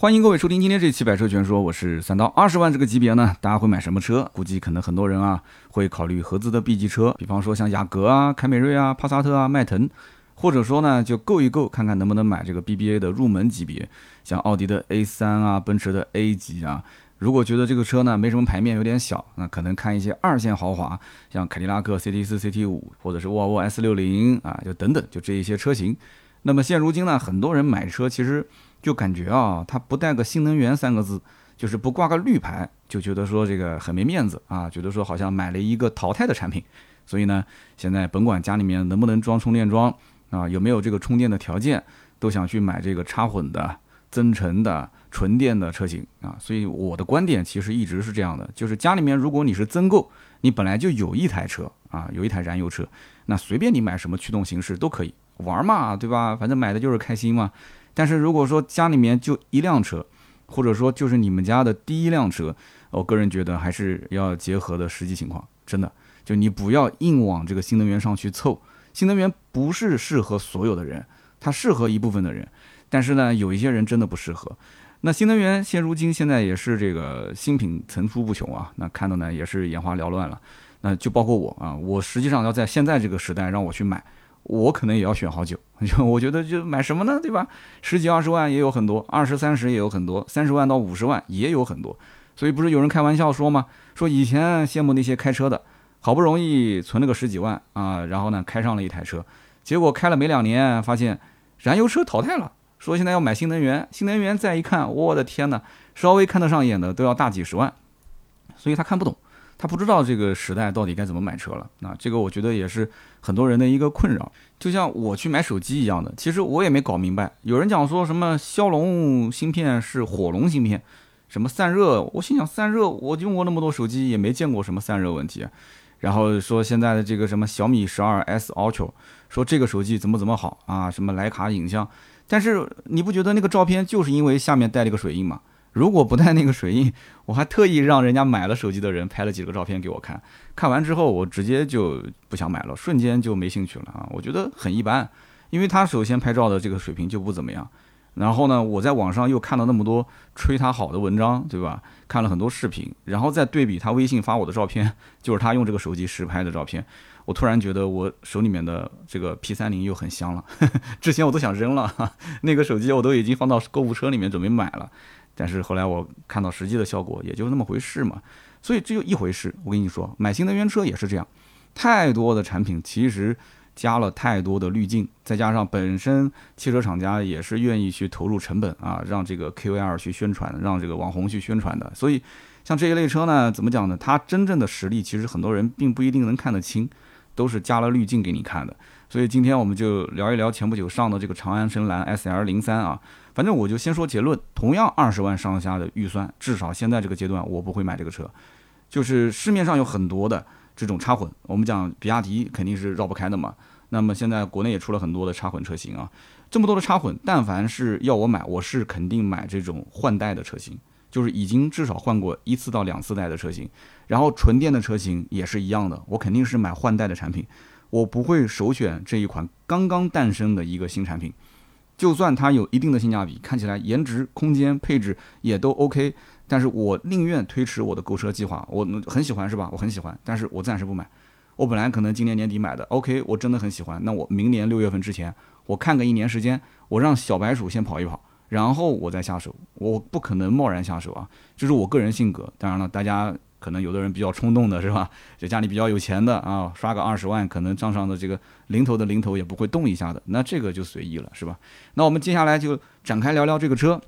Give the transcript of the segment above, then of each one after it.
欢迎各位收听今天这期百车全说，我是三刀。二十万这个级别呢，大家会买什么车？估计可能很多人啊会考虑合资的 B 级车，比方说像雅阁啊、凯美瑞啊、帕萨特啊、迈腾，或者说呢就够一够，看看能不能买这个 BBA 的入门级别，像奥迪的 A3 啊、奔驰的 A 级啊。如果觉得这个车呢没什么牌面，有点小，那可能看一些二线豪华，像凯迪拉克 CT4、CT5，或者是沃尔沃 S60 啊，就等等，就这一些车型。那么现如今呢，很多人买车其实。就感觉啊，它不带个新能源三个字，就是不挂个绿牌，就觉得说这个很没面子啊，觉得说好像买了一个淘汰的产品。所以呢，现在甭管家里面能不能装充电桩啊，有没有这个充电的条件，都想去买这个插混的、增程的、纯电的车型啊。所以我的观点其实一直是这样的，就是家里面如果你是增购，你本来就有一台车啊，有一台燃油车，那随便你买什么驱动形式都可以玩嘛，对吧？反正买的就是开心嘛。但是如果说家里面就一辆车，或者说就是你们家的第一辆车，我个人觉得还是要结合的实际情况，真的，就你不要硬往这个新能源上去凑。新能源不是适合所有的人，它适合一部分的人，但是呢，有一些人真的不适合。那新能源现如今现在也是这个新品层出不穷啊，那看到呢也是眼花缭乱了。那就包括我啊，我实际上要在现在这个时代让我去买。我可能也要选好久，就我觉得就买什么呢，对吧？十几二十万也有很多，二十三十也有很多，三十万到五十万也有很多。所以不是有人开玩笑说吗？说以前羡慕那些开车的，好不容易存了个十几万啊，然后呢开上了一台车，结果开了没两年，发现燃油车淘汰了，说现在要买新能源。新能源再一看，我的天哪，稍微看得上眼的都要大几十万，所以他看不懂。他不知道这个时代到底该怎么买车了，那这个我觉得也是很多人的一个困扰，就像我去买手机一样的，其实我也没搞明白。有人讲说什么骁龙芯片是火龙芯片，什么散热，我心想散热，我用过那么多手机也没见过什么散热问题。然后说现在的这个什么小米十二 S Ultra，说这个手机怎么怎么好啊，什么徕卡影像，但是你不觉得那个照片就是因为下面带了个水印吗？如果不带那个水印，我还特意让人家买了手机的人拍了几个照片给我看，看完之后我直接就不想买了，瞬间就没兴趣了啊！我觉得很一般，因为他首先拍照的这个水平就不怎么样，然后呢，我在网上又看了那么多吹他好的文章，对吧？看了很多视频，然后再对比他微信发我的照片，就是他用这个手机实拍的照片，我突然觉得我手里面的这个 P 三零又很香了，之前我都想扔了，那个手机我都已经放到购物车里面准备买了。但是后来我看到实际的效果，也就那么回事嘛。所以这就一回事。我跟你说，买新能源车也是这样，太多的产品其实加了太多的滤镜，再加上本身汽车厂家也是愿意去投入成本啊，让这个 KOL 去宣传，让这个网红去宣传的。所以像这一类车呢，怎么讲呢？它真正的实力其实很多人并不一定能看得清，都是加了滤镜给你看的。所以今天我们就聊一聊前不久上的这个长安深蓝 SL 零三啊。反正我就先说结论，同样二十万上下的预算，至少现在这个阶段我不会买这个车。就是市面上有很多的这种插混，我们讲比亚迪肯定是绕不开的嘛。那么现在国内也出了很多的插混车型啊，这么多的插混，但凡是要我买，我是肯定买这种换代的车型，就是已经至少换过一次到两次代的车型。然后纯电的车型也是一样的，我肯定是买换代的产品，我不会首选这一款刚刚诞生的一个新产品。就算它有一定的性价比，看起来颜值、空间、配置也都 OK，但是我宁愿推迟我的购车计划。我很喜欢是吧？我很喜欢，但是我暂时不买。我本来可能今年年底买的，OK，我真的很喜欢。那我明年六月份之前，我看个一年时间，我让小白鼠先跑一跑，然后我再下手。我不可能贸然下手啊，这是我个人性格。当然了，大家。可能有的人比较冲动的是吧？就家里比较有钱的啊，刷个二十万，可能账上的这个零头的零头也不会动一下的，那这个就随意了，是吧？那我们接下来就展开聊聊这个车。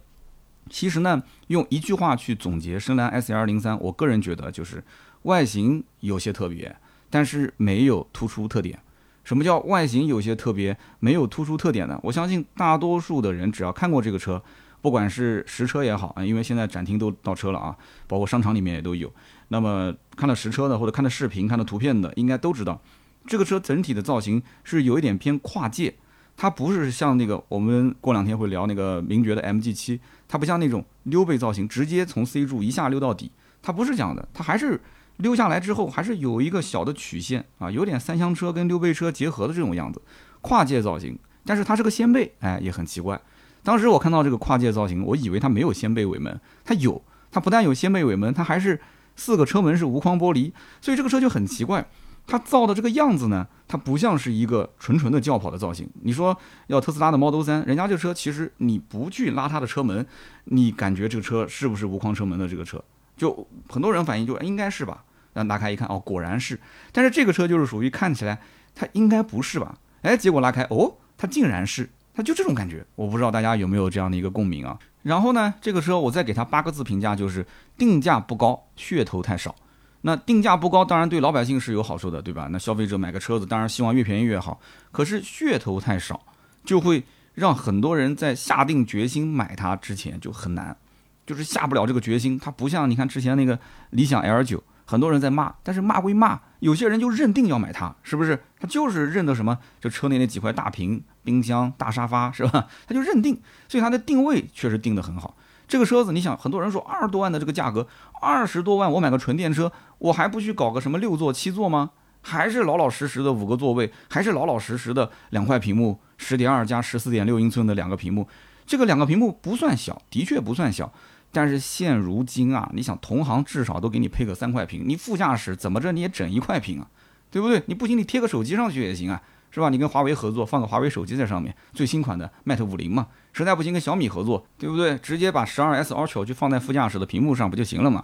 其实呢，用一句话去总结深蓝 S L 零三，我个人觉得就是外形有些特别，但是没有突出特点。什么叫外形有些特别，没有突出特点呢？我相信大多数的人只要看过这个车，不管是实车也好啊，因为现在展厅都到车了啊，包括商场里面也都有。那么看了实车的或者看了视频、看了图片的，应该都知道，这个车整体的造型是有一点偏跨界，它不是像那个我们过两天会聊那个名爵的 MG7，它不像那种溜背造型，直接从 C 柱一下溜到底，它不是这样的，它还是溜下来之后还是有一个小的曲线啊，有点三厢车跟溜背车结合的这种样子，跨界造型，但是它是个掀背，哎，也很奇怪，当时我看到这个跨界造型，我以为它没有掀背尾门，它有，它不但有掀背尾门，它还是四个车门是无框玻璃，所以这个车就很奇怪。它造的这个样子呢，它不像是一个纯纯的轿跑的造型。你说要特斯拉的 Model 3，人家这车其实你不去拉它的车门，你感觉这个车是不是无框车门的这个车？就很多人反映就应该是吧，然后拉开一看，哦，果然是。但是这个车就是属于看起来它应该不是吧？哎，结果拉开，哦，它竟然是，它就这种感觉。我不知道大家有没有这样的一个共鸣啊？然后呢，这个车我再给它八个字评价，就是定价不高，噱头太少。那定价不高，当然对老百姓是有好处的，对吧？那消费者买个车子，当然希望越便宜越好。可是噱头太少，就会让很多人在下定决心买它之前就很难，就是下不了这个决心。它不像你看之前那个理想 L 九，很多人在骂，但是骂归骂，有些人就认定要买它，是不是？他就是认得什么？就车内那几块大屏、冰箱、大沙发，是吧？他就认定，所以它的定位确实定得很好。这个车子，你想，很多人说二十多万的这个价格，二十多万我买个纯电车，我还不去搞个什么六座、七座吗？还是老老实实的五个座位，还是老老实实的两块屏幕，十点二加十四点六英寸的两个屏幕。这个两个屏幕不算小，的确不算小，但是现如今啊，你想同行至少都给你配个三块屏，你副驾驶怎么着你也整一块屏啊，对不对？你不行，你贴个手机上去也行啊。是吧？你跟华为合作，放个华为手机在上面，最新款的 Mate 五零嘛。实在不行跟小米合作，对不对？直接把十二 S Ultra 就放在副驾驶的屏幕上不就行了嘛？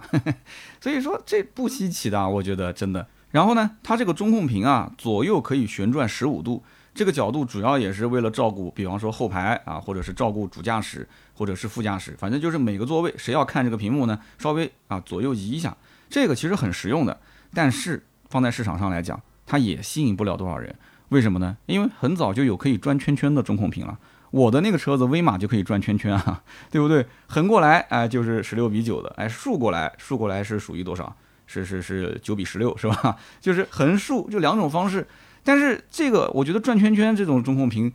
所以说这不稀奇的，我觉得真的。然后呢，它这个中控屏啊，左右可以旋转十五度，这个角度主要也是为了照顾，比方说后排啊，或者是照顾主驾驶，或者是副驾驶，反正就是每个座位谁要看这个屏幕呢，稍微啊左右移一下，这个其实很实用的。但是放在市场上来讲，它也吸引不了多少人。为什么呢？因为很早就有可以转圈圈的中控屏了，我的那个车子威马就可以转圈圈啊，对不对？横过来，哎，就是十六比九的，哎，竖过来，竖过来是属于多少？是是是九比十六，是吧？就是横竖就两种方式。但是这个我觉得转圈圈这种中控屏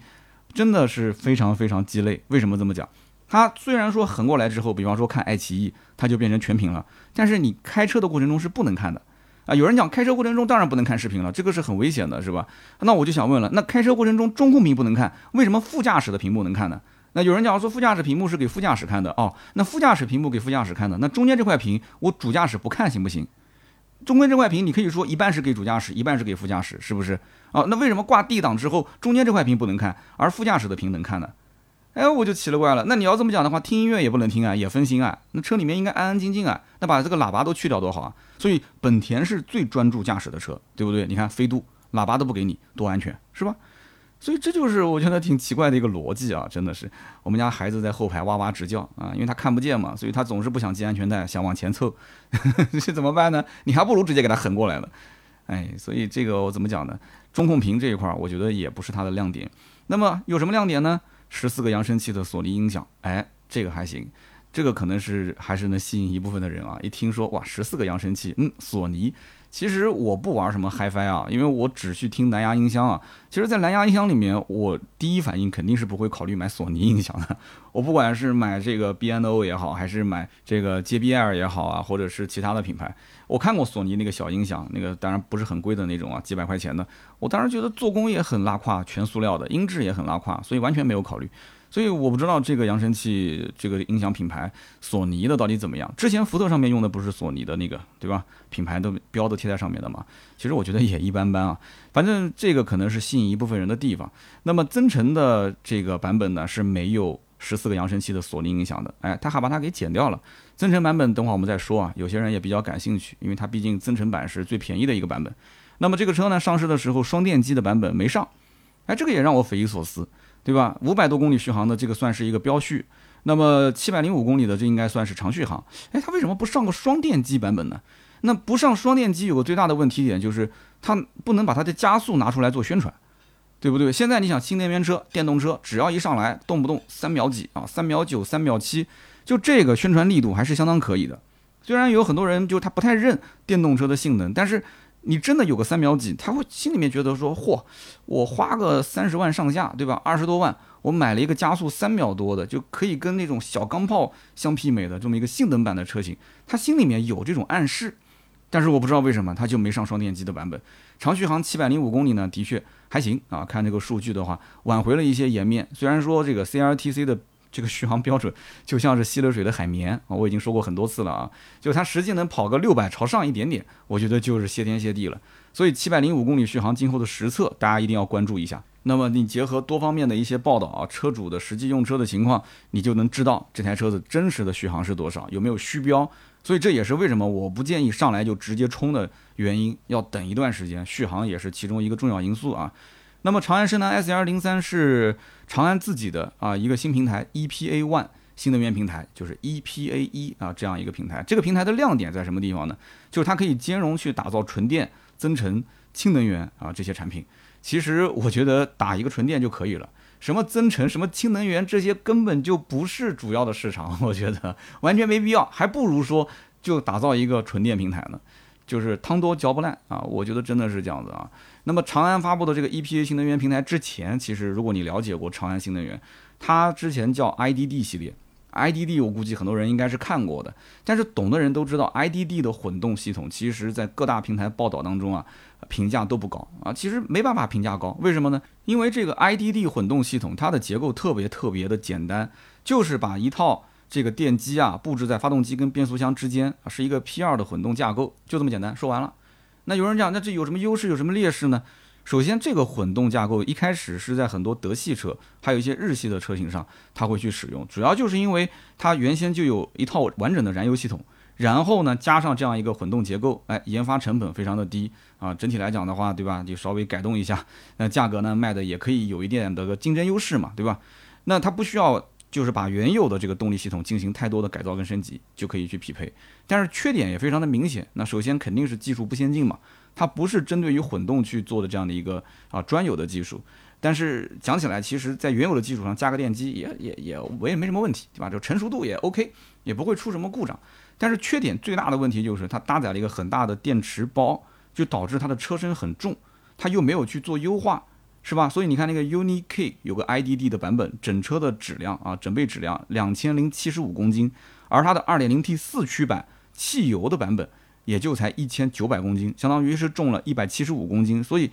真的是非常非常鸡肋。为什么这么讲？它虽然说横过来之后，比方说看爱奇艺，它就变成全屏了，但是你开车的过程中是不能看的。啊，有人讲开车过程中当然不能看视频了，这个是很危险的，是吧？那我就想问了，那开车过程中中控屏不能看，为什么副驾驶的屏幕能看呢？那有人讲说副驾驶屏幕是给副驾驶看的哦，那副驾驶屏幕给副驾驶看的，那中间这块屏我主驾驶不看行不行？中间这块屏你可以说一半是给主驾驶，一半是给副驾驶，是不是？哦，那为什么挂 D 档之后中间这块屏不能看，而副驾驶的屏能看呢？哎，我就奇了怪了。那你要这么讲的话，听音乐也不能听啊，也分心啊。那车里面应该安安静静啊。那把这个喇叭都去掉多好啊。所以本田是最专注驾驶的车，对不对？你看飞度，喇叭都不给你，多安全，是吧？所以这就是我觉得挺奇怪的一个逻辑啊，真的是。我们家孩子在后排哇哇直叫啊，因为他看不见嘛，所以他总是不想系安全带，想往前凑。这怎么办呢？你还不如直接给他横过来了。哎，所以这个我怎么讲呢？中控屏这一块儿，我觉得也不是它的亮点。那么有什么亮点呢？十四个扬声器的索尼音响，哎，这个还行，这个可能是还是能吸引一部分的人啊。一听说哇，十四个扬声器，嗯，索尼。其实我不玩什么 HiFi 啊，因为我只去听蓝牙音箱啊。其实，在蓝牙音箱里面，我第一反应肯定是不会考虑买索尼音响的。我不管是买这个 BNO 也好，还是买这个 JBL 也好啊，或者是其他的品牌，我看过索尼那个小音响，那个当然不是很贵的那种啊，几百块钱的。我当时觉得做工也很拉胯，全塑料的，音质也很拉胯，所以完全没有考虑。所以我不知道这个扬声器这个音响品牌索尼的到底怎么样。之前福特上面用的不是索尼的那个，对吧？品牌都标都贴在上面的嘛。其实我觉得也一般般啊。反正这个可能是吸引一部分人的地方。那么增程的这个版本呢是没有十四个扬声器的索尼音响的，哎，他还把它给剪掉了。增程版本等会儿我们再说啊。有些人也比较感兴趣，因为它毕竟增程版是最便宜的一个版本。那么这个车呢上市的时候双电机的版本没上，哎，这个也让我匪夷所思。对吧？五百多公里续航的这个算是一个标续，那么七百零五公里的这应该算是长续航。哎，它为什么不上个双电机版本呢？那不上双电机有个最大的问题点就是它不能把它的加速拿出来做宣传，对不对？现在你想新能源车、电动车，只要一上来，动不动三秒几啊，三秒九、三秒七，就这个宣传力度还是相当可以的。虽然有很多人就他不太认电动车的性能，但是。你真的有个三秒几，他会心里面觉得说，嚯，我花个三十万上下，对吧？二十多万，我买了一个加速三秒多的，就可以跟那种小钢炮相媲美的这么一个性能版的车型，他心里面有这种暗示。但是我不知道为什么他就没上双电机的版本。长续航七百零五公里呢，的确还行啊。看这个数据的话，挽回了一些颜面。虽然说这个 CRTC 的这个续航标准就像是吸了水的海绵啊，我已经说过很多次了啊，就它实际能跑个六百朝上一点点，我觉得就是谢天谢地了。所以七百零五公里续航今后的实测，大家一定要关注一下。那么你结合多方面的一些报道啊，车主的实际用车的情况，你就能知道这台车子真实的续航是多少，有没有虚标。所以这也是为什么我不建议上来就直接充的原因，要等一段时间，续航也是其中一个重要因素啊。那么长安深蓝 SL 零三是长安自己的啊一个新平台 EPA One 新能源平台，就是 EPA 一啊这样一个平台。这个平台的亮点在什么地方呢？就是它可以兼容去打造纯电、增程、氢能源啊这些产品。其实我觉得打一个纯电就可以了，什么增程、什么氢能源这些根本就不是主要的市场，我觉得完全没必要，还不如说就打造一个纯电平台呢。就是汤多嚼不烂啊，我觉得真的是这样子啊。那么长安发布的这个 EPA 新能源平台之前，其实如果你了解过长安新能源，它之前叫 IDD 系列，IDD 我估计很多人应该是看过的。但是懂的人都知道，IDD 的混动系统，其实在各大平台报道当中啊，评价都不高啊。其实没办法评价高，为什么呢？因为这个 IDD 混动系统它的结构特别特别的简单，就是把一套。这个电机啊，布置在发动机跟变速箱之间啊，是一个 P2 的混动架构，就这么简单。说完了。那有人讲，那这有什么优势，有什么劣势呢？首先，这个混动架构一开始是在很多德系车，还有一些日系的车型上，它会去使用，主要就是因为它原先就有一套完整的燃油系统，然后呢，加上这样一个混动结构，哎，研发成本非常的低啊。整体来讲的话，对吧？就稍微改动一下，那价格呢，卖的也可以有一点的个竞争优势嘛，对吧？那它不需要。就是把原有的这个动力系统进行太多的改造跟升级，就可以去匹配。但是缺点也非常的明显。那首先肯定是技术不先进嘛，它不是针对于混动去做的这样的一个啊专有的技术。但是讲起来，其实在原有的基础上加个电机也也也我也没什么问题，对吧？就成熟度也 OK，也不会出什么故障。但是缺点最大的问题就是它搭载了一个很大的电池包，就导致它的车身很重，它又没有去做优化。是吧？所以你看那个 UNI K 有个 IDD 的版本，整车的质量啊，整备质量两千零七十五公斤，而它的二点零 T 四驱版汽油的版本也就才一千九百公斤，相当于是重了一百七十五公斤。所以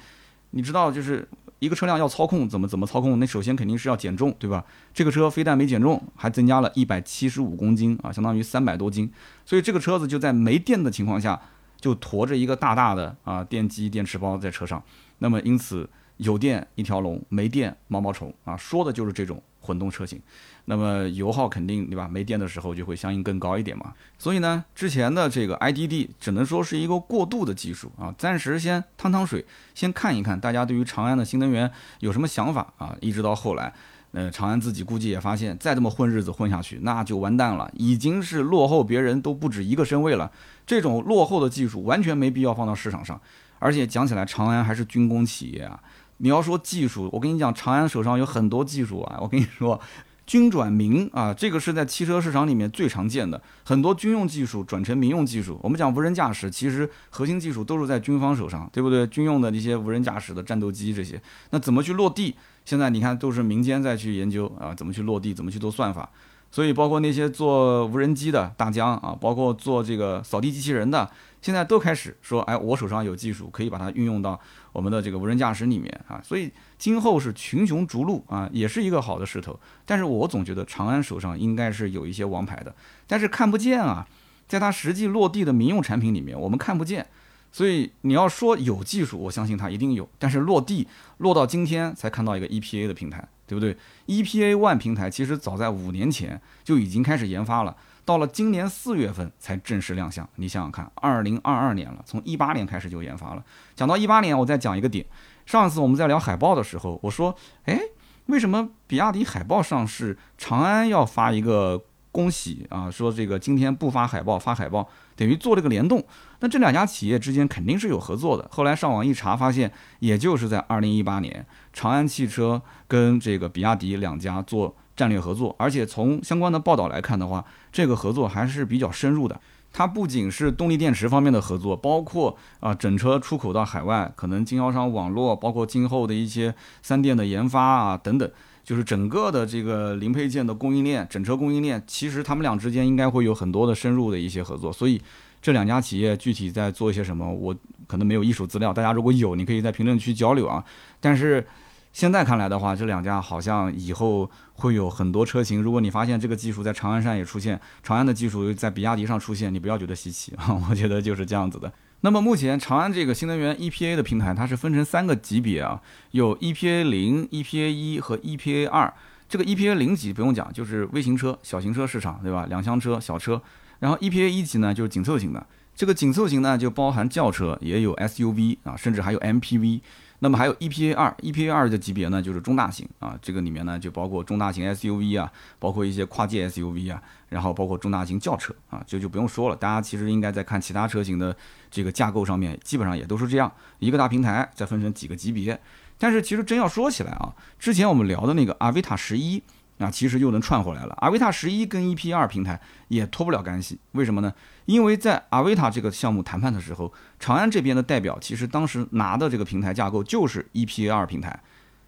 你知道，就是一个车辆要操控怎么怎么操控，那首先肯定是要减重，对吧？这个车非但没减重，还增加了一百七十五公斤啊，相当于三百多斤。所以这个车子就在没电的情况下，就驮着一个大大的啊电机电池包在车上。那么因此。有电一条龙，没电毛毛虫啊，说的就是这种混动车型。那么油耗肯定对吧？没电的时候就会相应更高一点嘛。所以呢，之前的这个 IDD 只能说是一个过渡的技术啊，暂时先趟趟水，先看一看大家对于长安的新能源有什么想法啊。一直到后来，呃，长安自己估计也发现，再这么混日子混下去，那就完蛋了，已经是落后别人都不止一个身位了。这种落后的技术完全没必要放到市场上，而且讲起来，长安还是军工企业啊。你要说技术，我跟你讲，长安手上有很多技术啊。我跟你说，军转民啊，这个是在汽车市场里面最常见的，很多军用技术转成民用技术。我们讲无人驾驶，其实核心技术都是在军方手上，对不对？军用的那些无人驾驶的战斗机这些，那怎么去落地？现在你看都是民间在去研究啊，怎么去落地，怎么去做算法。所以包括那些做无人机的大疆啊，包括做这个扫地机器人的，现在都开始说，哎，我手上有技术可以把它运用到。我们的这个无人驾驶里面啊，所以今后是群雄逐鹿啊，也是一个好的势头。但是我总觉得长安手上应该是有一些王牌的，但是看不见啊，在它实际落地的民用产品里面，我们看不见。所以你要说有技术，我相信它一定有，但是落地落到今天才看到一个 EPA 的平台，对不对？EPA One 平台其实早在五年前就已经开始研发了。到了今年四月份才正式亮相，你想想看，二零二二年了，从一八年开始就研发了。讲到一八年，我再讲一个点。上次我们在聊海报的时候，我说，哎，为什么比亚迪海报上市，长安要发一个恭喜啊？说这个今天不发海报，发海报，等于做了个联动。那这两家企业之间肯定是有合作的。后来上网一查，发现也就是在二零一八年，长安汽车跟这个比亚迪两家做。战略合作，而且从相关的报道来看的话，这个合作还是比较深入的。它不仅是动力电池方面的合作，包括啊整车出口到海外，可能经销商网络，包括今后的一些三电的研发啊等等，就是整个的这个零配件的供应链、整车供应链，其实他们俩之间应该会有很多的深入的一些合作。所以这两家企业具体在做一些什么，我可能没有一手资料，大家如果有，你可以在评论区交流啊。但是。现在看来的话，这两家好像以后会有很多车型。如果你发现这个技术在长安上也出现，长安的技术在比亚迪上出现，你不要觉得稀奇啊，我觉得就是这样子的。那么目前长安这个新能源 EPA 的平台，它是分成三个级别啊，有 EPA 零、EPA 一和 EPA 二。这个 EPA 零级不用讲，就是微型车、小型车市场，对吧？两厢车、小车。然后 EPA 一级呢，就是紧凑型的。这个紧凑型呢，就包含轿车，也有 SUV 啊，甚至还有 MPV。那么还有 EPA 二，EPA 二的级别呢，就是中大型啊，这个里面呢就包括中大型 SUV 啊，包括一些跨界 SUV 啊，然后包括中大型轿车啊，这就不用说了。大家其实应该在看其他车型的这个架构上面，基本上也都是这样一个大平台，再分成几个级别。但是其实真要说起来啊，之前我们聊的那个阿维塔十一。那其实又能串回来了。阿维塔十一跟 EP 二平台也脱不了干系，为什么呢？因为在阿维塔这个项目谈判的时候，长安这边的代表其实当时拿的这个平台架构就是 EP 二平台，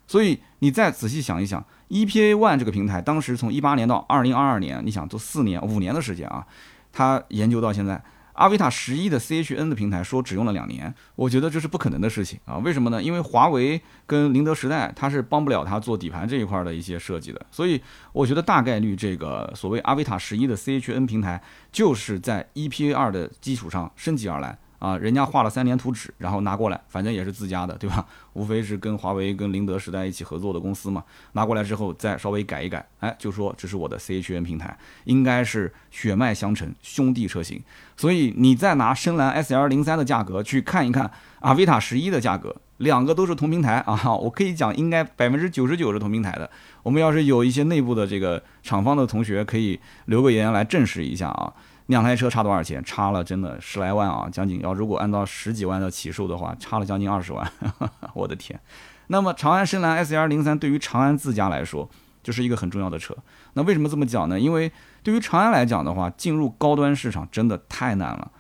所以你再仔细想一想，EPA one 这个平台当时从一八年到二零二二年，你想都四年五年的时间啊，他研究到现在。阿维塔十一的 CHN 的平台说只用了两年，我觉得这是不可能的事情啊！为什么呢？因为华为跟宁德时代它是帮不了它做底盘这一块的一些设计的，所以我觉得大概率这个所谓阿维塔十一的 CHN 平台就是在 EPA 二的基础上升级而来。啊，人家画了三年图纸，然后拿过来，反正也是自家的，对吧？无非是跟华为、跟宁德时代一起合作的公司嘛。拿过来之后再稍微改一改，哎，就说这是我的 CHN 平台，应该是血脉相承兄弟车型。所以你再拿深蓝 SL 零三的价格去看一看阿维塔十一的价格，两个都是同平台啊，我可以讲应该百分之九十九是同平台的。我们要是有一些内部的这个厂方的同学，可以留个言来证实一下啊。两台车差多少钱？差了真的十来万啊，将近要如果按照十几万的起售的话，差了将近二十万，我的天！那么长安深蓝 S R 零三对于长安自家来说就是一个很重要的车。那为什么这么讲呢？因为对于长安来讲的话，进入高端市场真的太难了。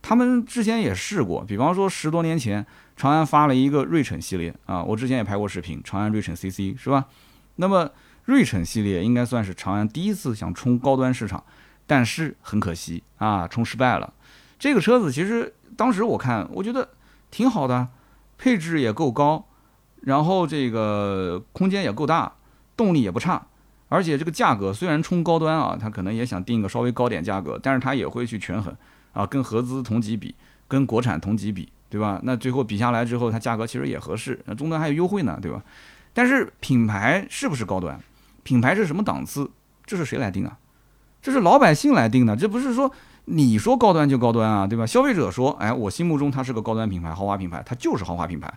他们之前也试过，比方说十多年前，长安发了一个锐骋系列啊，我之前也拍过视频，长安锐骋 C C 是吧？那么锐骋系列应该算是长安第一次想冲高端市场。但是很可惜啊，冲失败了。这个车子其实当时我看，我觉得挺好的，配置也够高，然后这个空间也够大，动力也不差，而且这个价格虽然冲高端啊，它可能也想定个稍微高点价格，但是它也会去权衡啊，跟合资同级比，跟国产同级比，对吧？那最后比下来之后，它价格其实也合适，那终端还有优惠呢，对吧？但是品牌是不是高端？品牌是什么档次？这是谁来定啊？这是老百姓来定的，这不是说你说高端就高端啊，对吧？消费者说，哎，我心目中它是个高端品牌、豪华品牌，它就是豪华品牌。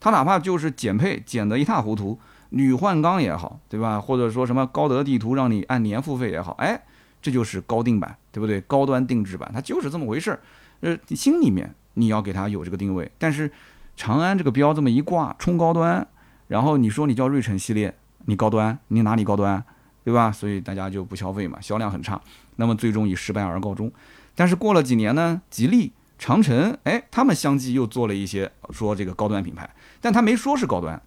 它哪怕就是减配减得一塌糊涂，铝换钢也好，对吧？或者说什么高德地图让你按年付费也好，哎，这就是高定版，对不对？高端定制版，它就是这么回事儿。呃，心里面你要给它有这个定位，但是长安这个标这么一挂，冲高端，然后你说你叫锐骋系列，你高端，你哪里高端？对吧？所以大家就不消费嘛，销量很差，那么最终以失败而告终。但是过了几年呢，吉利、长城，哎，他们相继又做了一些说这个高端品牌，但他没说是高端，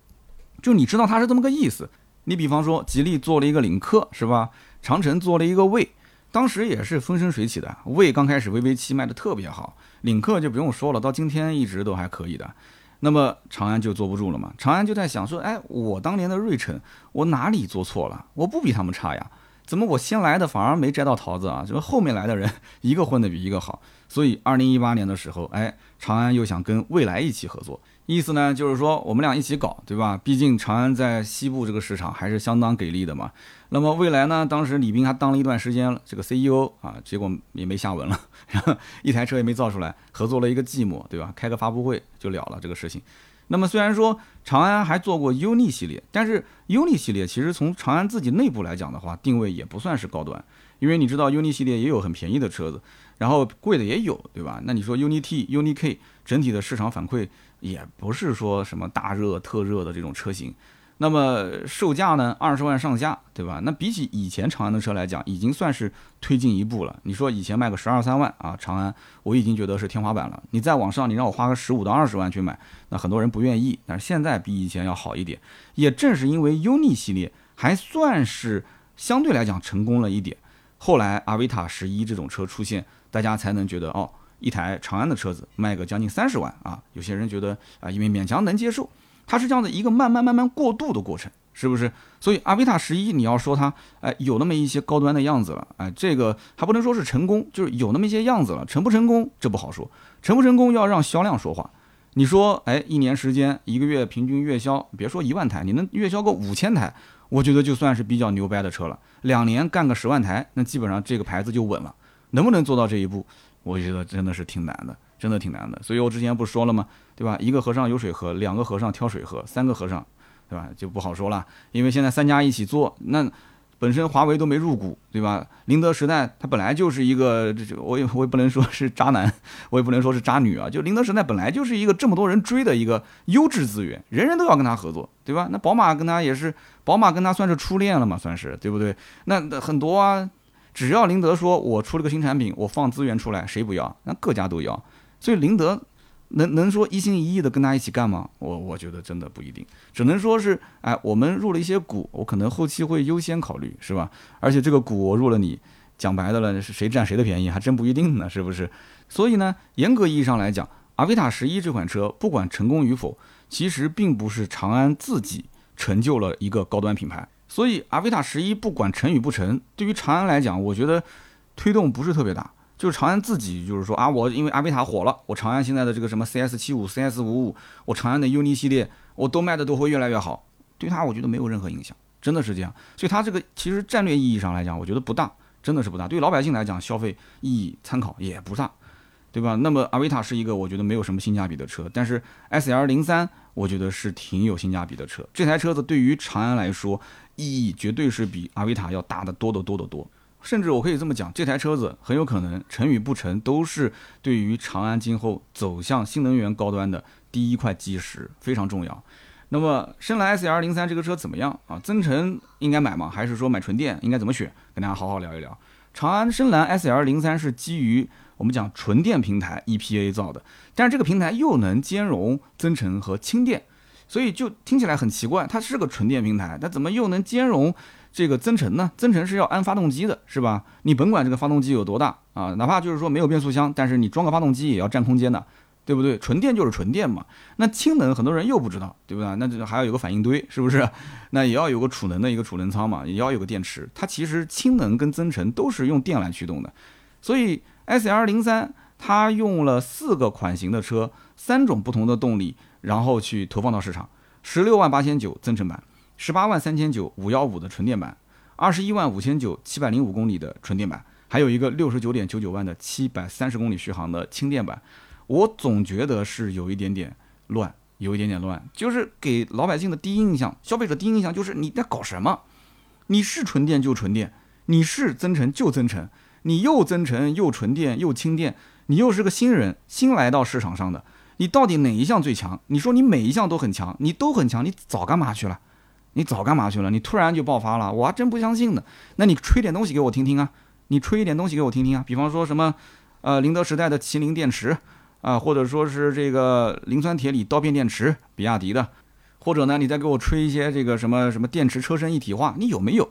就你知道他是这么个意思。你比方说，吉利做了一个领克，是吧？长城做了一个魏，当时也是风生水起的。魏刚开始 VV 七卖的特别好，领克就不用说了，到今天一直都还可以的。那么长安就坐不住了嘛？长安就在想说，哎，我当年的瑞骋，我哪里做错了？我不比他们差呀？怎么我先来的反而没摘到桃子啊？怎么后面来的人一个混的比一个好？所以二零一八年的时候，哎，长安又想跟蔚来一起合作。意思呢，就是说我们俩一起搞，对吧？毕竟长安在西部这个市场还是相当给力的嘛。那么未来呢，当时李斌还当了一段时间这个 CEO 啊，结果也没下文了，一台车也没造出来，合作了一个寂寞，对吧？开个发布会就了了这个事情。那么虽然说长安还做过 UNI 系列，但是 UNI 系列其实从长安自己内部来讲的话，定位也不算是高端，因为你知道 UNI 系列也有很便宜的车子，然后贵的也有，对吧？那你说 UNI T、UNI K 整体的市场反馈。也不是说什么大热特热的这种车型，那么售价呢二十万上下，对吧？那比起以前长安的车来讲，已经算是推进一步了。你说以前卖个十二三万啊，长安我已经觉得是天花板了。你再往上，你让我花个十五到二十万去买，那很多人不愿意。但是现在比以前要好一点，也正是因为 UNI 系列还算是相对来讲成功了一点，后来阿维塔十一这种车出现，大家才能觉得哦。一台长安的车子卖个将近三十万啊，有些人觉得啊，因为勉强能接受。它是这样的一个慢慢慢慢过渡的过程，是不是？所以阿维塔十一，你要说它，哎，有那么一些高端的样子了，哎，这个还不能说是成功，就是有那么一些样子了，成不成功这不好说，成不成功要让销量说话。你说，哎，一年时间，一个月平均月销，别说一万台，你能月销个五千台，我觉得就算是比较牛掰的车了。两年干个十万台，那基本上这个牌子就稳了。能不能做到这一步，我觉得真的是挺难的，真的挺难的。所以我之前不说了吗？对吧？一个和尚有水喝，两个和尚挑水喝，三个和尚，对吧？就不好说了。因为现在三家一起做，那。本身华为都没入股，对吧？宁德时代它本来就是一个，这我也我也不能说是渣男，我也不能说是渣女啊。就宁德时代本来就是一个这么多人追的一个优质资源，人人都要跟他合作，对吧？那宝马跟他也是，宝马跟他算是初恋了嘛，算是对不对？那很多啊，只要宁德说我出了个新产品，我放资源出来，谁不要？那各家都要，所以宁德。能能说一心一意的跟他一起干吗？我我觉得真的不一定，只能说是，哎，我们入了一些股，我可能后期会优先考虑，是吧？而且这个股我入了，你讲白的了，是谁占谁的便宜，还真不一定呢，是不是？所以呢，严格意义上来讲，阿维塔十一这款车不管成功与否，其实并不是长安自己成就了一个高端品牌，所以阿维塔十一不管成与不成，对于长安来讲，我觉得推动不是特别大。就是长安自己，就是说啊，我因为阿维塔火了，我长安现在的这个什么 CS 七五、CS 五五，我长安的 UNI 系列，我都卖的都会越来越好，对他我觉得没有任何影响，真的是这样。所以它这个其实战略意义上来讲，我觉得不大，真的是不大。对于老百姓来讲，消费意义参考也不大，对吧？那么阿维塔是一个我觉得没有什么性价比的车，但是 SL 零三我觉得是挺有性价比的车。这台车子对于长安来说，意义绝对是比阿维塔要大的多得多得多。甚至我可以这么讲，这台车子很有可能成与不成，都是对于长安今后走向新能源高端的第一块基石，非常重要。那么深蓝 S L 零三这个车怎么样啊？增程应该买吗？还是说买纯电？应该怎么选？跟大家好好聊一聊。长安深蓝 S L 零三是基于我们讲纯电平台 E P A 造的，但是这个平台又能兼容增程和轻电，所以就听起来很奇怪，它是个纯电平台，它怎么又能兼容？这个增程呢，增程是要安发动机的，是吧？你甭管这个发动机有多大啊，哪怕就是说没有变速箱，但是你装个发动机也要占空间的，对不对？纯电就是纯电嘛。那氢能很多人又不知道，对不对？那这还要有个反应堆，是不是？那也要有个储能的一个储能仓嘛，也要有个电池。它其实氢能跟增程都是用电来驱动的。所以 S L 零三它用了四个款型的车，三种不同的动力，然后去投放到市场，十六万八千九增程版。十八万三千九五幺五的纯电版，二十一万五千九七百零五公里的纯电版，还有一个六十九点九九万的七百三十公里续航的轻电版。我总觉得是有一点点乱，有一点点乱，就是给老百姓的第一印象，消费者第一印象就是你在搞什么？你是纯电就纯电，你是增程就增程，你又增程又纯电又轻电，你又是个新人，新来到市场上的，你到底哪一项最强？你说你每一项都很强，你都很强，你早干嘛去了？你早干嘛去了？你突然就爆发了，我还真不相信呢。那你吹点东西给我听听啊！你吹一点东西给我听听啊！比方说什么，呃，宁德时代的麒麟电池啊，或者说是这个磷酸铁锂刀片电池，比亚迪的，或者呢，你再给我吹一些这个什么什么电池车身一体化，你有没有？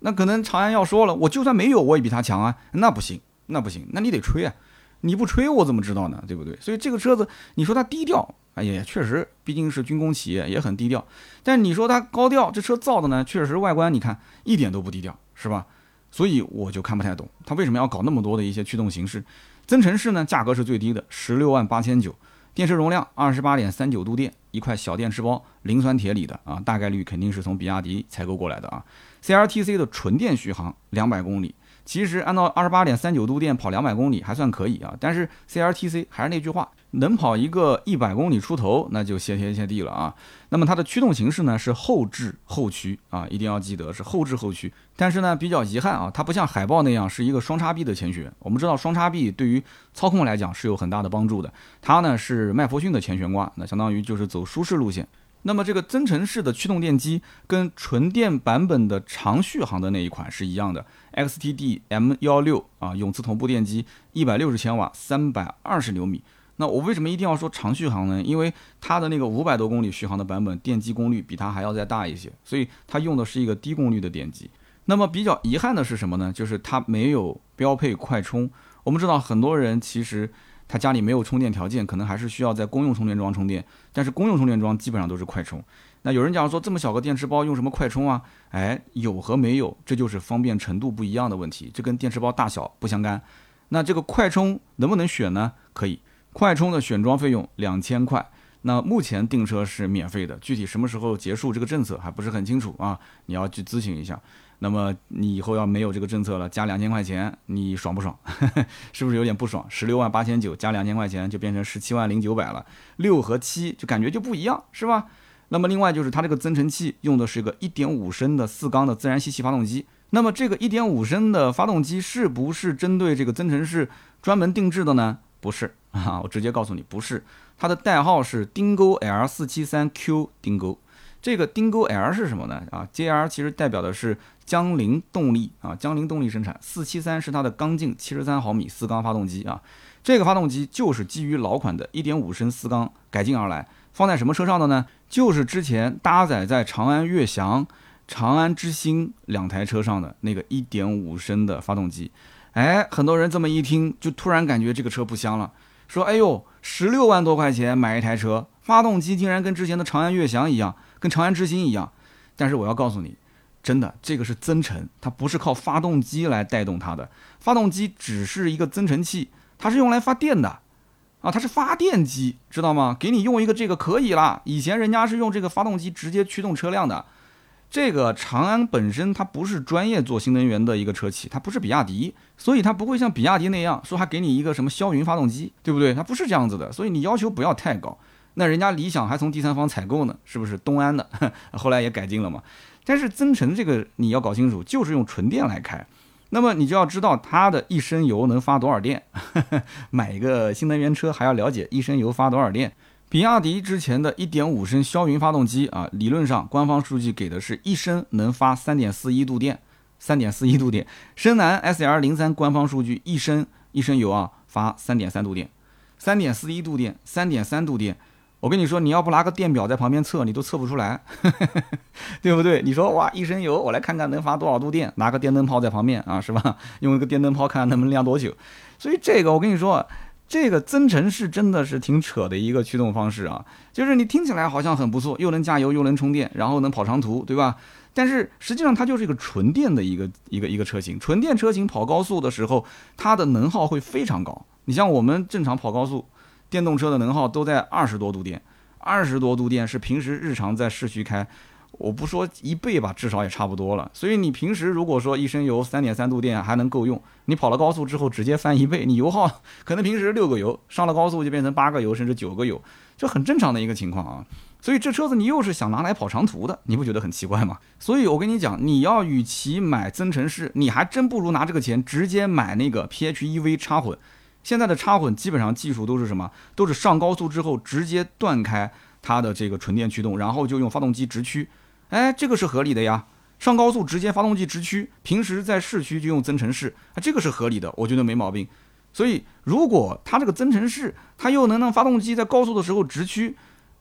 那可能长安要说了，我就算没有，我也比他强啊。那不行，那不行，那你得吹啊！你不吹我怎么知道呢？对不对？所以这个车子，你说它低调。哎呀，确实，毕竟是军工企业，也很低调。但你说它高调，这车造的呢，确实外观你看一点都不低调，是吧？所以我就看不太懂，它为什么要搞那么多的一些驱动形式？增程式呢，价格是最低的，十六万八千九，电池容量二十八点三九度电，一块小电池包，磷酸铁锂的啊，大概率肯定是从比亚迪采购过来的啊。CLTC 的纯电续航两百公里。其实按照二十八点三九度电跑两百公里还算可以啊，但是 CLTC 还是那句话，能跑一个一百公里出头，那就谢天谢地了啊。那么它的驱动形式呢是后置后驱啊，一定要记得是后置后驱。但是呢比较遗憾啊，它不像海豹那样是一个双叉臂的前悬。我们知道双叉臂对于操控来讲是有很大的帮助的，它呢是麦弗逊的前悬挂，那相当于就是走舒适路线。那么这个增程式的驱动电机跟纯电版本的长续航的那一款是一样的，XTD M 幺六啊，永磁同步电机，一百六十千瓦，三百二十牛米。那我为什么一定要说长续航呢？因为它的那个五百多公里续航的版本，电机功率比它还要再大一些，所以它用的是一个低功率的电机。那么比较遗憾的是什么呢？就是它没有标配快充。我们知道很多人其实。他家里没有充电条件，可能还是需要在公用充电桩充电。但是公用充电桩基本上都是快充。那有人讲说这么小个电池包用什么快充啊？哎，有和没有，这就是方便程度不一样的问题，这跟电池包大小不相干。那这个快充能不能选呢？可以，快充的选装费用两千块。那目前订车是免费的，具体什么时候结束这个政策还不是很清楚啊，你要去咨询一下。那么你以后要没有这个政策了，加两千块钱，你爽不爽？是不是有点不爽？十六万八千九加两千块钱就变成十七万零九百了，六和七就感觉就不一样，是吧？那么另外就是它这个增程器用的是一个一点五升的四缸的自然吸气发动机，那么这个一点五升的发动机是不是针对这个增程式专门定制的呢？不是 啊，我直接告诉你不是。它的代号是丁勾 L 四七三 Q 丁勾，这个丁勾 L 是什么呢？啊，JL 其实代表的是江铃动力啊，江铃动力生产四七三是它的缸径七十三毫米四缸发动机啊，这个发动机就是基于老款的一点五升四缸改进而来，放在什么车上的呢？就是之前搭载在长安悦翔、长安之星两台车上的那个一点五升的发动机。哎，很多人这么一听，就突然感觉这个车不香了。说，哎呦，十六万多块钱买一台车，发动机竟然跟之前的长安悦翔一样，跟长安之星一样。但是我要告诉你，真的，这个是增程，它不是靠发动机来带动它的，发动机只是一个增程器，它是用来发电的，啊，它是发电机，知道吗？给你用一个这个可以了。以前人家是用这个发动机直接驱动车辆的。这个长安本身它不是专业做新能源的一个车企，它不是比亚迪，所以它不会像比亚迪那样说还给你一个什么霄云发动机，对不对？它不是这样子的，所以你要求不要太高。那人家理想还从第三方采购呢，是不是？东安的，后来也改进了嘛。但是增程这个你要搞清楚，就是用纯电来开，那么你就要知道它的一升油能发多少电。买一个新能源车还要了解一升油发多少电。比亚迪之前的一点五升霄云发动机啊，理论上官方数据给的是一升能发三点四一度电，三点四一度电。深蓝 S L 零三官方数据一升一升油啊发三点三度电，三点四一度电，三点三度电。我跟你说，你要不拿个电表在旁边测，你都测不出来，对不对？你说哇，一升油，我来看看能发多少度电，拿个电灯泡在旁边啊，是吧？用一个电灯泡看看能不能亮多久。所以这个我跟你说。这个增程式真的是挺扯的一个驱动方式啊，就是你听起来好像很不错，又能加油又能充电，然后能跑长途，对吧？但是实际上它就是一个纯电的一个一个一个车型，纯电车型跑高速的时候，它的能耗会非常高。你像我们正常跑高速，电动车的能耗都在二十多度电，二十多度电是平时日常在市区开。我不说一倍吧，至少也差不多了。所以你平时如果说一升油三点三度电还能够用，你跑了高速之后直接翻一倍，你油耗可能平时六个油，上了高速就变成八个油甚至九个油，这很正常的一个情况啊。所以这车子你又是想拿来跑长途的，你不觉得很奇怪吗？所以我跟你讲，你要与其买增程式，你还真不如拿这个钱直接买那个 PHEV 插混。现在的插混基本上技术都是什么？都是上高速之后直接断开它的这个纯电驱动，然后就用发动机直驱。哎，这个是合理的呀，上高速直接发动机直驱，平时在市区就用增程式，啊，这个是合理的，我觉得没毛病。所以，如果它这个增程式，它又能让发动机在高速的时候直驱，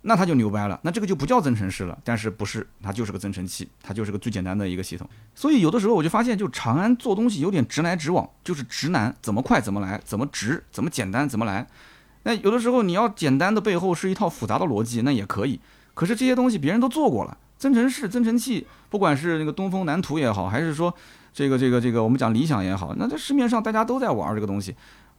那它就牛掰了，那这个就不叫增程式了。但是不是，它就是个增程器，它就是个最简单的一个系统。所以有的时候我就发现，就长安做东西有点直来直往，就是直男，怎么快怎么来，怎么直怎么简单怎么来。那有的时候你要简单的背后是一套复杂的逻辑，那也可以。可是这些东西别人都做过了。增程式、增程器，不管是那个东风、南图也好，还是说这个、这个、这个，我们讲理想也好，那在市面上大家都在玩这个东西。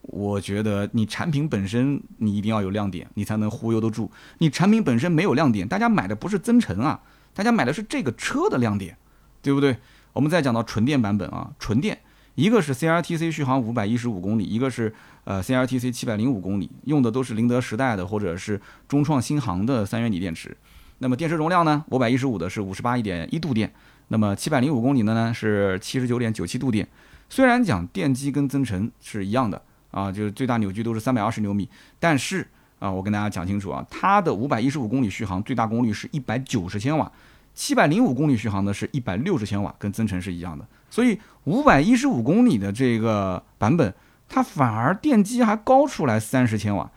我觉得你产品本身你一定要有亮点，你才能忽悠得住。你产品本身没有亮点，大家买的不是增程啊，大家买的是这个车的亮点，对不对？我们再讲到纯电版本啊，纯电，一个是 CRTC 续航五百一十五公里，一个是呃 CRTC 七百零五公里，用的都是宁德时代的或者是中创新航的三元锂电池。那么电池容量呢？五百一十五的是五十八一点一度电，那么七百零五公里的呢是七十九点九七度电。虽然讲电机跟增程是一样的啊，就是最大扭矩都是三百二十牛米，但是啊，我跟大家讲清楚啊，它的五百一十五公里续航最大功率是一百九十千瓦，七百零五公里续航的是一百六十千瓦，跟增程是一样的。所以五百一十五公里的这个版本，它反而电机还高出来三十千瓦，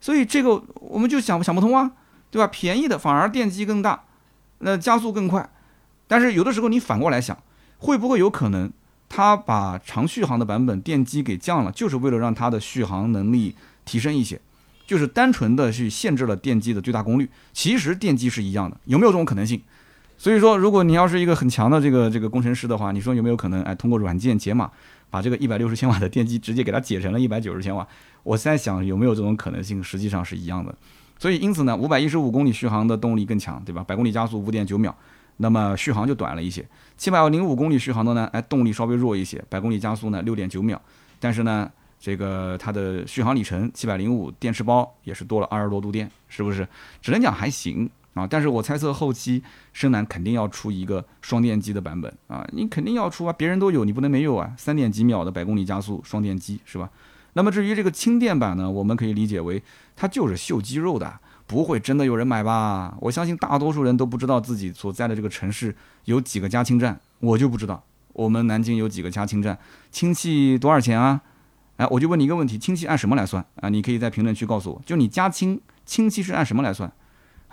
所以这个我们就想想不通啊。对吧？便宜的反而电机更大，那加速更快。但是有的时候你反过来想，会不会有可能，它把长续航的版本电机给降了，就是为了让它的续航能力提升一些，就是单纯的去限制了电机的最大功率。其实电机是一样的，有没有这种可能性？所以说，如果你要是一个很强的这个这个工程师的话，你说有没有可能哎通过软件解码，把这个一百六十千瓦的电机直接给它解成了一百九十千瓦？我在想有没有这种可能性，实际上是一样的。所以因此呢，五百一十五公里续航的动力更强，对吧？百公里加速五点九秒，那么续航就短了一些。七百零五公里续航的呢，哎，动力稍微弱一些，百公里加速呢六点九秒，但是呢，这个它的续航里程七百零五，电池包也是多了二十多度电，是不是？只能讲还行啊。但是我猜测后期深蓝肯定要出一个双电机的版本啊，你肯定要出啊，别人都有，你不能没有啊。三点几秒的百公里加速双电机是吧？那么至于这个轻电版呢，我们可以理解为它就是秀肌肉的。不会真的有人买吧？我相信大多数人都不知道自己所在的这个城市有几个加氢站，我就不知道。我们南京有几个加氢站，氢气多少钱啊？哎，我就问你一个问题：氢气按什么来算啊？你可以在评论区告诉我，就你加氢，氢气是按什么来算？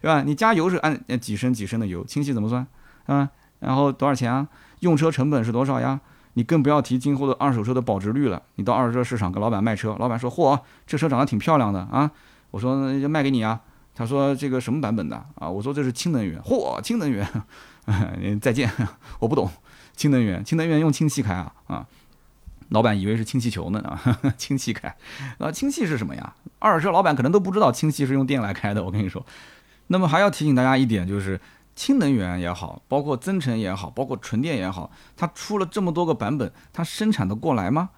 对吧？你加油是按几升几升的油，氢气怎么算？啊？然后多少钱啊？用车成本是多少呀？你更不要提今后的二手车的保值率了。你到二手车市场跟老板卖车，老板说：嚯，这车长得挺漂亮的啊。我说那就卖给你啊，他说这个什么版本的啊？我说这是氢能源，嚯，氢能源，再见，我不懂氢能源，氢能源用氢气开啊啊！老板以为是氢气球呢啊，氢气开啊，氢气是什么呀？二手车老板可能都不知道氢气是用电来开的，我跟你说。那么还要提醒大家一点，就是氢能源也好，包括增程也好，包括纯电也好，它出了这么多个版本，它生产的过来吗？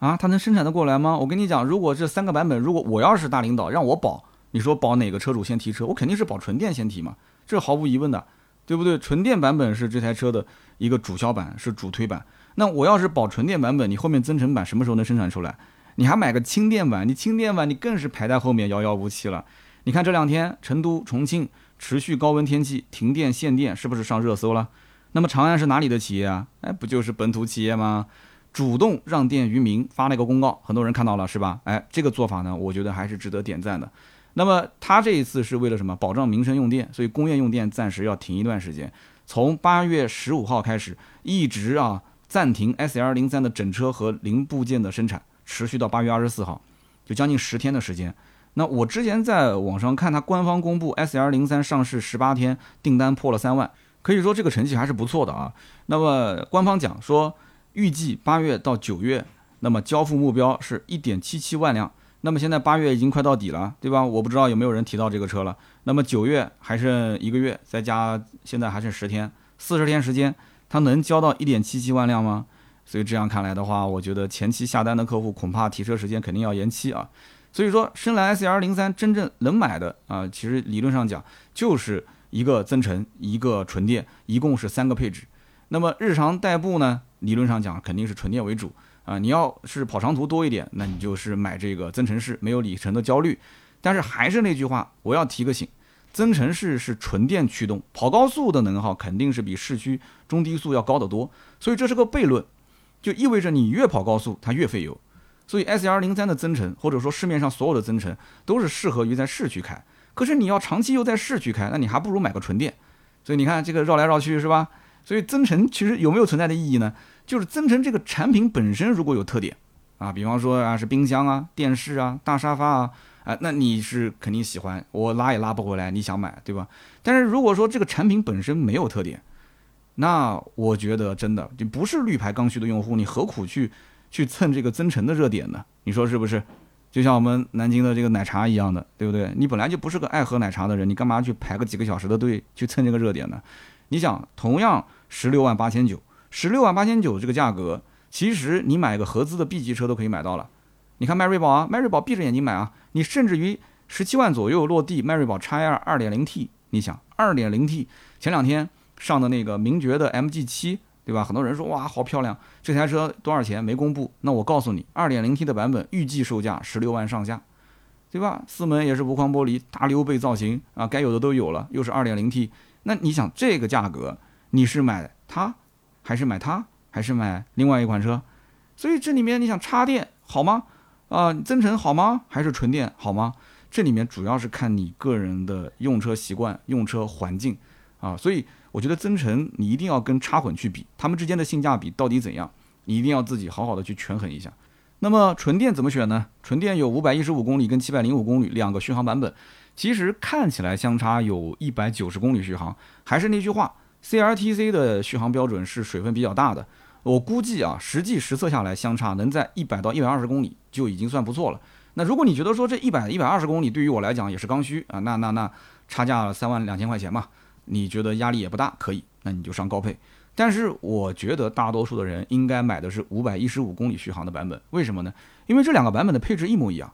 啊，它能生产得过来吗？我跟你讲，如果这三个版本，如果我要是大领导，让我保，你说保哪个车主先提车，我肯定是保纯电先提嘛，这是毫无疑问的，对不对？纯电版本是这台车的一个主销版，是主推版。那我要是保纯电版本，你后面增程版什么时候能生产出来？你还买个轻电版，你轻电版你更是排在后面遥遥无期了。你看这两天成都、重庆持续高温天气，停电限电，是不是上热搜了？那么长安是哪里的企业啊？哎，不就是本土企业吗？主动让电于民，发了一个公告，很多人看到了是吧？哎，这个做法呢，我觉得还是值得点赞的。那么他这一次是为了什么？保障民生用电，所以工业用电暂时要停一段时间，从八月十五号开始，一直啊暂停 S L 零三的整车和零部件的生产，持续到八月二十四号，就将近十天的时间。那我之前在网上看他官方公布 S L 零三上市十八天订单破了三万，可以说这个成绩还是不错的啊。那么官方讲说。预计八月到九月，那么交付目标是一点七七万辆。那么现在八月已经快到底了，对吧？我不知道有没有人提到这个车了。那么九月还剩一个月，再加现在还剩十天，四十天时间，它能交到一点七七万辆吗？所以这样看来的话，我觉得前期下单的客户恐怕提车时间肯定要延期啊。所以说，深蓝 S L 零三真正能买的啊，其实理论上讲就是一个增程，一个纯电，一共是三个配置。那么日常代步呢？理论上讲肯定是纯电为主啊，你要是跑长途多一点，那你就是买这个增程式，没有里程的焦虑。但是还是那句话，我要提个醒，增程式是纯电驱动，跑高速的能耗肯定是比市区中低速要高得多，所以这是个悖论，就意味着你越跑高速它越费油。所以 S L 零三的增程或者说市面上所有的增程都是适合于在市区开，可是你要长期又在市区开，那你还不如买个纯电。所以你看这个绕来绕去是吧？所以增程其实有没有存在的意义呢？就是增程这个产品本身如果有特点啊，比方说啊是冰箱啊、电视啊、大沙发啊，啊那你是肯定喜欢，我拉也拉不回来，你想买对吧？但是如果说这个产品本身没有特点，那我觉得真的就不是绿牌刚需的用户，你何苦去去蹭这个增程的热点呢？你说是不是？就像我们南京的这个奶茶一样的，对不对？你本来就不是个爱喝奶茶的人，你干嘛去排个几个小时的队去蹭这个热点呢？你想，同样十六万八千九。十六万八千九这个价格，其实你买个合资的 B 级车都可以买到了。你看迈锐宝啊，迈锐宝闭着眼睛买啊。你甚至于十七万左右落地，迈锐宝 x 二二点零 T，你想二点零 T，前两天上的那个名爵的 MG 七，对吧？很多人说哇好漂亮，这台车多少钱没公布？那我告诉你，二点零 T 的版本预计售价十六万上下，对吧？四门也是无框玻璃，大溜背造型啊，该有的都有了，又是二点零 T，那你想这个价格，你是买它？还是买它，还是买另外一款车，所以这里面你想插电好吗？啊，增程好吗？还是纯电好吗？这里面主要是看你个人的用车习惯、用车环境啊。所以我觉得增程你一定要跟插混去比，它们之间的性价比到底怎样，你一定要自己好好的去权衡一下。那么纯电怎么选呢？纯电有五百一十五公里跟七百零五公里两个续航版本，其实看起来相差有一百九十公里续航。还是那句话，CRTC 的续航标准是水分比较大的。我估计啊，实际实测下来相差能在一百到一百二十公里就已经算不错了。那如果你觉得说这一百一百二十公里对于我来讲也是刚需啊，那那那差价三万两千块钱嘛，你觉得压力也不大，可以，那你就上高配。但是我觉得大多数的人应该买的是五百一十五公里续航的版本，为什么呢？因为这两个版本的配置一模一样，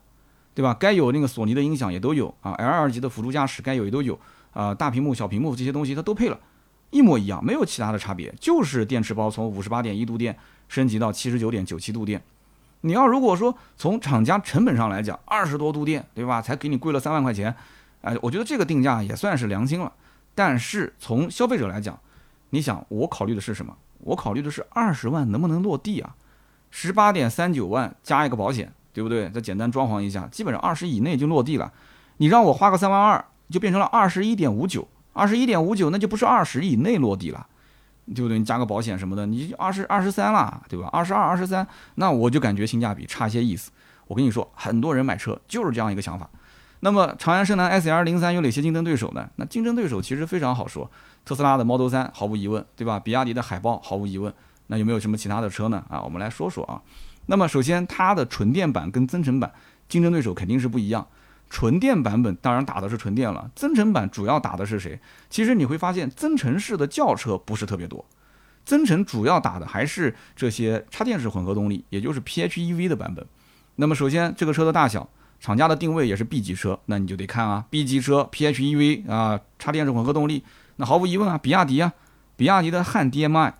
对吧？该有那个索尼的音响也都有啊，L 二级的辅助驾驶该有也都有啊，大屏幕、小屏幕这些东西它都配了，一模一样，没有其他的差别，就是电池包从五十八点一度电升级到七十九点九七度电。你要如果说从厂家成本上来讲，二十多度电，对吧？才给你贵了三万块钱，哎，我觉得这个定价也算是良心了。但是从消费者来讲，你想，我考虑的是什么？我考虑的是二十万能不能落地啊？十八点三九万加一个保险，对不对？再简单装潢一下，基本上二十以内就落地了。你让我花个三万二，就变成了二十一点五九，二十一点五九那就不是二十以内落地了，对不对？你加个保险什么的，你就二十二十三了，对吧？二十二、二十三，那我就感觉性价比差些意思。我跟你说，很多人买车就是这样一个想法。那么长安深蓝 S L 零三有哪些竞争对手呢？那竞争对手其实非常好说。特斯拉的 Model 三毫无疑问，对吧？比亚迪的海豹毫无疑问，那有没有什么其他的车呢？啊，我们来说说啊。那么首先，它的纯电版跟增程版竞争对手肯定是不一样。纯电版本当然打的是纯电了，增程版主要打的是谁？其实你会发现，增程式的轿车不是特别多，增程主要打的还是这些插电式混合动力，也就是 PHEV 的版本。那么首先，这个车的大小，厂家的定位也是 B 级车，那你就得看啊，B 级车 PHEV 啊，插电式混合动力。那毫无疑问啊，比亚迪啊，比亚迪的汉 DM-i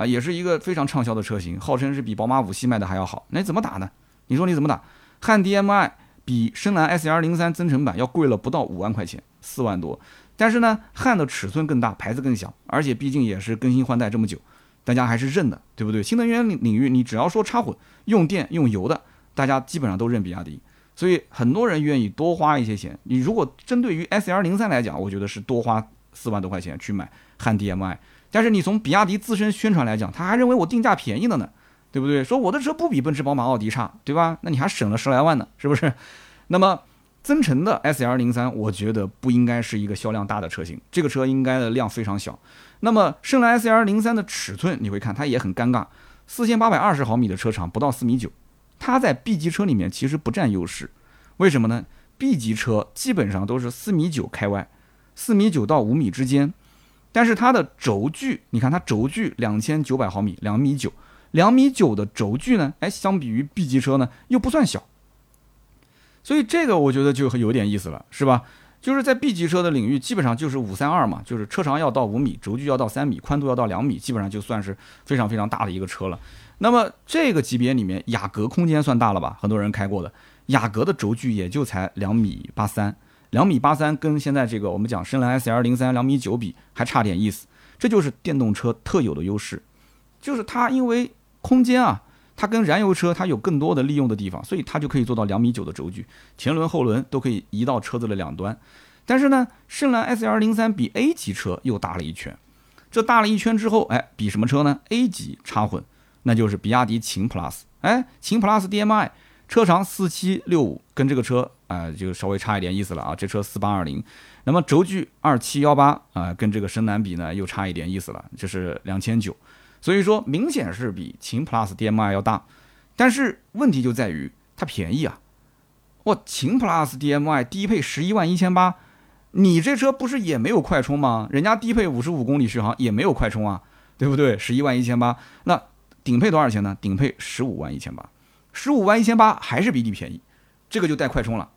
啊，也是一个非常畅销的车型，号称是比宝马五系卖的还要好。那怎么打呢？你说你怎么打？汉 DM-i 比深蓝 S R 零三增程版要贵了不到五万块钱，四万多。但是呢，汉的尺寸更大，牌子更小，而且毕竟也是更新换代这么久，大家还是认的，对不对？新能源领领域，你只要说插混、用电、用油的，大家基本上都认比亚迪。所以很多人愿意多花一些钱。你如果针对于 S R 零三来讲，我觉得是多花。四万多块钱去买汉 DM-i，但是你从比亚迪自身宣传来讲，他还认为我定价便宜了呢，对不对？说我的车不比奔驰、宝马、奥迪差，对吧？那你还省了十来万呢，是不是？那么增程的 S L 零三，我觉得不应该是一个销量大的车型，这个车应该的量非常小。那么深蓝 S L 零三的尺寸，你会看它也很尴尬，四千八百二十毫米的车长，不到四米九，它在 B 级车里面其实不占优势，为什么呢？B 级车基本上都是四米九开外。四米九到五米之间，但是它的轴距，你看它轴距两千九百毫米，两米九，两米九的轴距呢，哎，相比于 B 级车呢又不算小，所以这个我觉得就有点意思了，是吧？就是在 B 级车的领域，基本上就是五三二嘛，就是车长要到五米，轴距要到三米，宽度要到两米，基本上就算是非常非常大的一个车了。那么这个级别里面，雅阁空间算大了吧？很多人开过的雅阁的轴距也就才两米八三。两米八三跟现在这个我们讲深蓝 S L 零三两米九比还差点意思，这就是电动车特有的优势，就是它因为空间啊，它跟燃油车它有更多的利用的地方，所以它就可以做到两米九的轴距，前轮后轮都可以移到车子的两端。但是呢，深蓝 S L 零三比 A 级车又大了一圈，这大了一圈之后，哎，比什么车呢？A 级插混，那就是比亚迪秦 Plus，哎，秦 Plus D M I。车长四七六五，跟这个车啊就稍微差一点意思了啊。这车四八二零，那么轴距二七幺八啊，跟这个深蓝比呢又差一点意思了，就是两千九。所以说明显是比秦 Plus DM-i 要大，但是问题就在于它便宜啊。哇，秦 Plus DM-i 低配十一万一千八，你这车不是也没有快充吗？人家低配五十五公里续航也没有快充啊，对不对？十一万一千八，那顶配多少钱呢？顶配十五万一千八。十五万一千八还是比你便宜，这个就带快充了，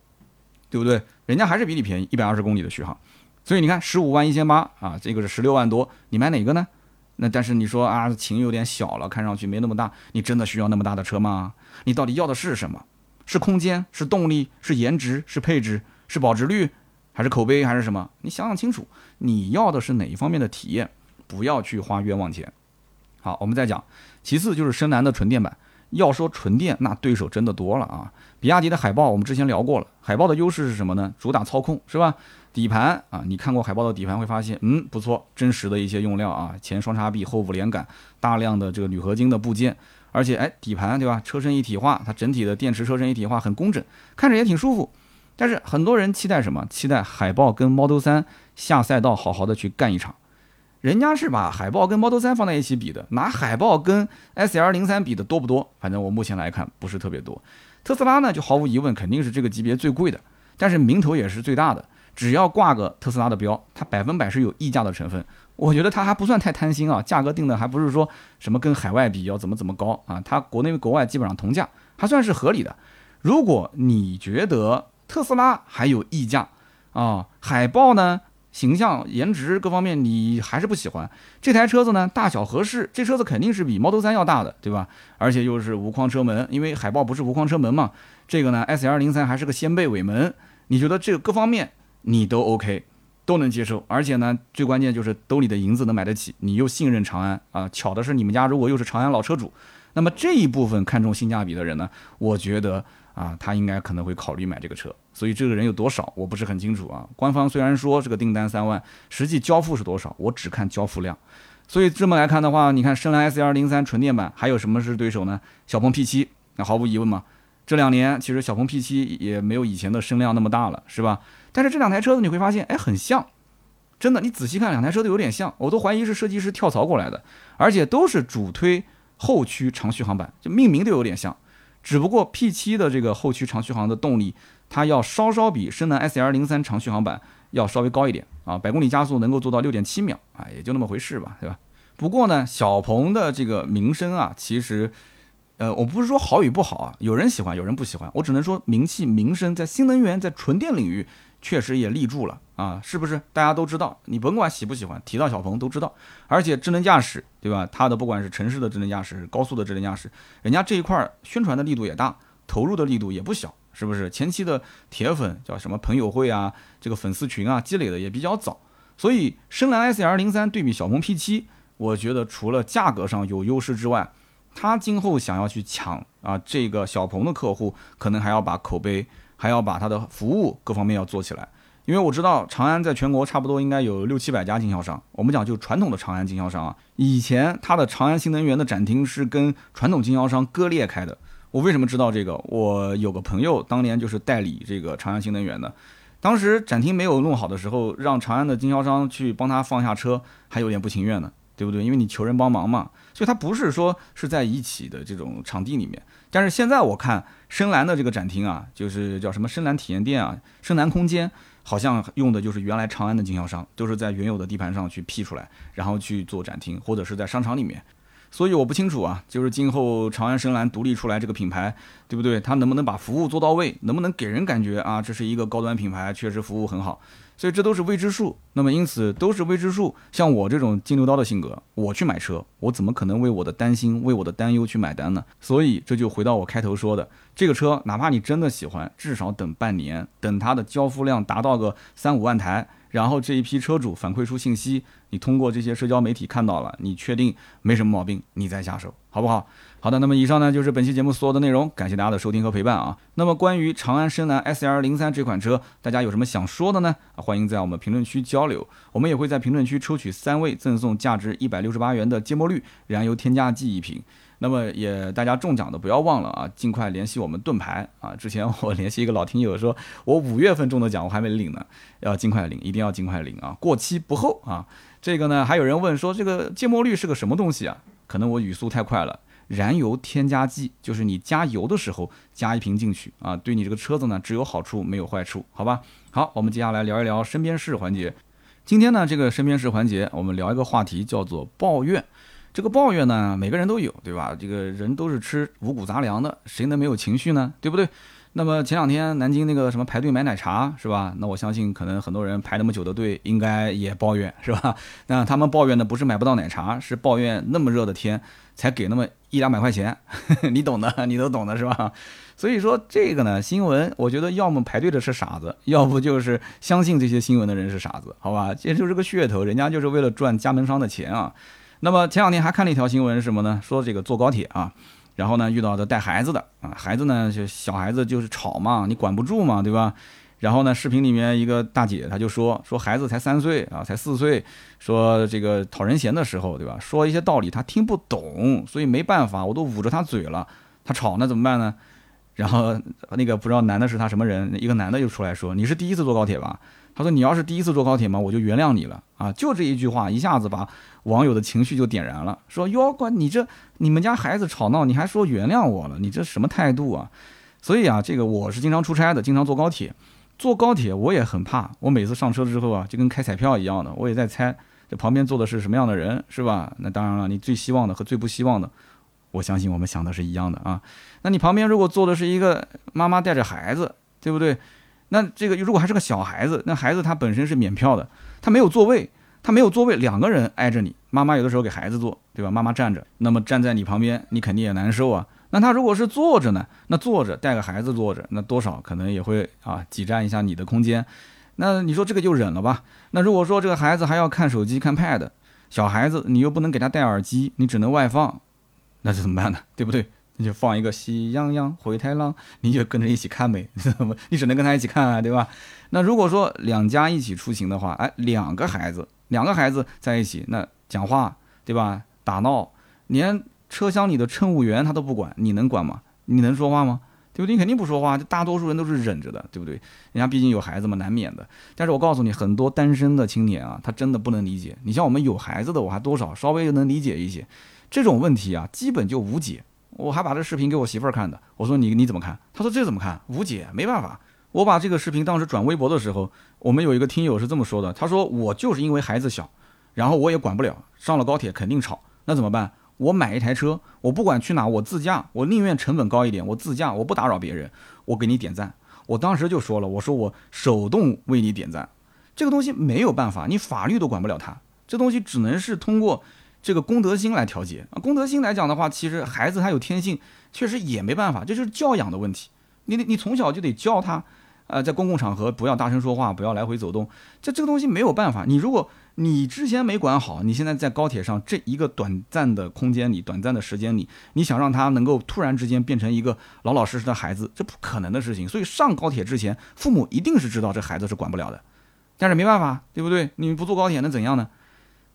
对不对？人家还是比你便宜一百二十公里的续航，所以你看十五万一千八啊，这个是十六万多，你买哪个呢？那但是你说啊，琴有点小了，看上去没那么大，你真的需要那么大的车吗？你到底要的是什么？是空间？是动力？是颜值？是配置？是保值率？还是口碑？还是什么？你想想清楚，你要的是哪一方面的体验？不要去花冤枉钱。好，我们再讲，其次就是深蓝的纯电版。要说纯电，那对手真的多了啊！比亚迪的海豹，我们之前聊过了。海豹的优势是什么呢？主打操控，是吧？底盘啊，你看过海豹的底盘会发现，嗯，不错，真实的一些用料啊，前双叉臂，后五连杆，大量的这个铝合金的部件，而且哎底盘对吧，车身一体化，它整体的电池车身一体化很工整，看着也挺舒服。但是很多人期待什么？期待海豹跟 Model 3下赛道好好的去干一场。人家是把海豹跟 Model 3放在一起比的，拿海豹跟 SL03 比的多不多？反正我目前来看不是特别多。特斯拉呢，就毫无疑问肯定是这个级别最贵的，但是名头也是最大的。只要挂个特斯拉的标，它百分百是有溢价的成分。我觉得它还不算太贪心啊，价格定的还不是说什么跟海外比要怎么怎么高啊，它国内国外基本上同价，还算是合理的。如果你觉得特斯拉还有溢价啊，海豹呢？形象、颜值各方面你还是不喜欢这台车子呢？大小合适，这车子肯定是比 Model 3要大的，对吧？而且又是无框车门，因为海豹不是无框车门嘛。这个呢，S L03 还是个掀背尾门，你觉得这个各方面你都 OK，都能接受。而且呢，最关键就是兜里的银子能买得起，你又信任长安啊。巧的是，你们家如果又是长安老车主，那么这一部分看重性价比的人呢，我觉得。啊，他应该可能会考虑买这个车，所以这个人有多少，我不是很清楚啊。官方虽然说这个订单三万，实际交付是多少，我只看交付量。所以这么来看的话，你看深蓝 S L 零三纯电版还有什么是对手呢？小鹏 P 七，那毫无疑问嘛。这两年其实小鹏 P 七也没有以前的声量那么大了，是吧？但是这两台车子你会发现，哎，很像，真的，你仔细看两台车都有点像，我都怀疑是设计师跳槽过来的，而且都是主推后驱长续航版，就命名都有点像。只不过 P7 的这个后驱长续航的动力，它要稍稍比深蓝 S L 零三长续航版要稍微高一点啊，百公里加速能够做到六点七秒啊，也就那么回事吧，对吧？不过呢，小鹏的这个名声啊，其实，呃，我不是说好与不好啊，有人喜欢，有人不喜欢，我只能说名气、名声在新能源、在纯电领域。确实也立住了啊，是不是？大家都知道，你甭管喜不喜欢，提到小鹏都知道。而且智能驾驶，对吧？它的不管是城市的智能驾驶、高速的智能驾驶，人家这一块宣传的力度也大，投入的力度也不小，是不是？前期的铁粉叫什么朋友会啊，这个粉丝群啊，积累的也比较早。所以深蓝 S L 零三对比小鹏 P 七，我觉得除了价格上有优势之外，它今后想要去抢啊这个小鹏的客户，可能还要把口碑。还要把它的服务各方面要做起来，因为我知道长安在全国差不多应该有六七百家经销商。我们讲就传统的长安经销商啊，以前它的长安新能源的展厅是跟传统经销商割裂开的。我为什么知道这个？我有个朋友当年就是代理这个长安新能源的，当时展厅没有弄好的时候，让长安的经销商去帮他放下车，还有点不情愿呢，对不对？因为你求人帮忙嘛，所以它不是说是在一起的这种场地里面。但是现在我看深蓝的这个展厅啊，就是叫什么深蓝体验店啊，深蓝空间，好像用的就是原来长安的经销商，都是在原有的地盘上去辟出来，然后去做展厅，或者是在商场里面。所以我不清楚啊，就是今后长安深蓝独立出来这个品牌，对不对？它能不能把服务做到位？能不能给人感觉啊，这是一个高端品牌，确实服务很好。所以这都是未知数，那么因此都是未知数。像我这种金牛刀的性格，我去买车，我怎么可能为我的担心、为我的担忧去买单呢？所以这就回到我开头说的，这个车哪怕你真的喜欢，至少等半年，等它的交付量达到个三五万台。然后这一批车主反馈出信息，你通过这些社交媒体看到了，你确定没什么毛病，你再下手，好不好？好的，那么以上呢就是本期节目所有的内容，感谢大家的收听和陪伴啊。那么关于长安深蓝 S L 零三这款车，大家有什么想说的呢？欢迎在我们评论区交流，我们也会在评论区抽取三位赠送价值一百六十八元的芥末绿燃油添加剂一瓶。那么也大家中奖的不要忘了啊，尽快联系我们盾牌啊！之前我联系一个老听友说，我五月份中的奖我还没领呢，要尽快领，一定要尽快领啊，过期不候啊！这个呢，还有人问说这个芥末绿是个什么东西啊？可能我语速太快了，燃油添加剂就是你加油的时候加一瓶进去啊，对你这个车子呢只有好处没有坏处，好吧？好，我们接下来聊一聊身边事环节。今天呢这个身边事环节，我们聊一个话题叫做抱怨。这个抱怨呢，每个人都有，对吧？这个人都是吃五谷杂粮的，谁能没有情绪呢？对不对？那么前两天南京那个什么排队买奶茶，是吧？那我相信可能很多人排那么久的队，应该也抱怨，是吧？那他们抱怨的不是买不到奶茶，是抱怨那么热的天才给那么一两百块钱，你懂的，你都懂的是吧？所以说这个呢，新闻我觉得要么排队的是傻子，要不就是相信这些新闻的人是傻子，好吧？这就是个噱头，人家就是为了赚加盟商的钱啊。那么前两天还看了一条新闻，什么呢？说这个坐高铁啊，然后呢遇到的带孩子的啊，孩子呢就小孩子就是吵嘛，你管不住嘛，对吧？然后呢，视频里面一个大姐她就说说孩子才三岁啊，才四岁，说这个讨人嫌的时候，对吧？说一些道理他听不懂，所以没办法，我都捂着他嘴了，他吵那怎么办呢？然后那个不知道男的是他什么人，一个男的就出来说：“你是第一次坐高铁吧？”他说：“你要是第一次坐高铁嘛，我就原谅你了啊！”就这一句话，一下子把网友的情绪就点燃了，说：“哟，管你这你们家孩子吵闹，你还说原谅我了？你这什么态度啊？”所以啊，这个我是经常出差的，经常坐高铁。坐高铁我也很怕，我每次上车之后啊，就跟开彩票一样的，我也在猜旁边坐的是什么样的人，是吧？那当然了，你最希望的和最不希望的，我相信我们想的是一样的啊。那你旁边如果坐的是一个妈妈带着孩子，对不对？那这个如果还是个小孩子，那孩子他本身是免票的，他没有座位，他没有座位，两个人挨着你，妈妈有的时候给孩子坐，对吧？妈妈站着，那么站在你旁边，你肯定也难受啊。那他如果是坐着呢？那坐着带个孩子坐着，那多少可能也会啊挤占一下你的空间。那你说这个就忍了吧？那如果说这个孩子还要看手机看 pad，小孩子你又不能给他戴耳机，你只能外放，那这怎么办呢？对不对？你就放一个喜羊羊灰太狼，你就跟着一起看呗。怎么？你只能跟他一起看啊，对吧？那如果说两家一起出行的话，哎，两个孩子，两个孩子在一起，那讲话对吧？打闹，连。车厢里的乘务员他都不管，你能管吗？你能说话吗？对不对？你肯定不说话，大多数人都是忍着的，对不对？人家毕竟有孩子嘛，难免的。但是我告诉你，很多单身的青年啊，他真的不能理解。你像我们有孩子的，我还多少稍微能理解一些。这种问题啊，基本就无解。我还把这视频给我媳妇儿看的，我说你你怎么看？她说这怎么看？无解，没办法。我把这个视频当时转微博的时候，我们有一个听友是这么说的，他说我就是因为孩子小，然后我也管不了，上了高铁肯定吵，那怎么办？我买一台车，我不管去哪，我自驾，我宁愿成本高一点，我自驾，我不打扰别人，我给你点赞。我当时就说了，我说我手动为你点赞，这个东西没有办法，你法律都管不了它，这东西只能是通过这个公德心来调节啊。公德心来讲的话，其实孩子他有天性，确实也没办法，这就是教养的问题。你你从小就得教他，呃，在公共场合不要大声说话，不要来回走动，这这个东西没有办法。你如果你之前没管好，你现在在高铁上这一个短暂的空间里、短暂的时间里，你想让他能够突然之间变成一个老老实实的孩子，这不可能的事情。所以上高铁之前，父母一定是知道这孩子是管不了的，但是没办法，对不对？你不坐高铁能怎样呢？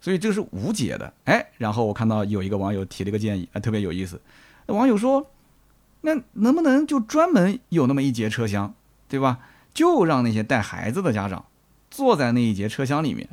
所以这个是无解的。哎，然后我看到有一个网友提了一个建议，啊，特别有意思。网友说，那能不能就专门有那么一节车厢，对吧？就让那些带孩子的家长。坐在那一节车厢里面，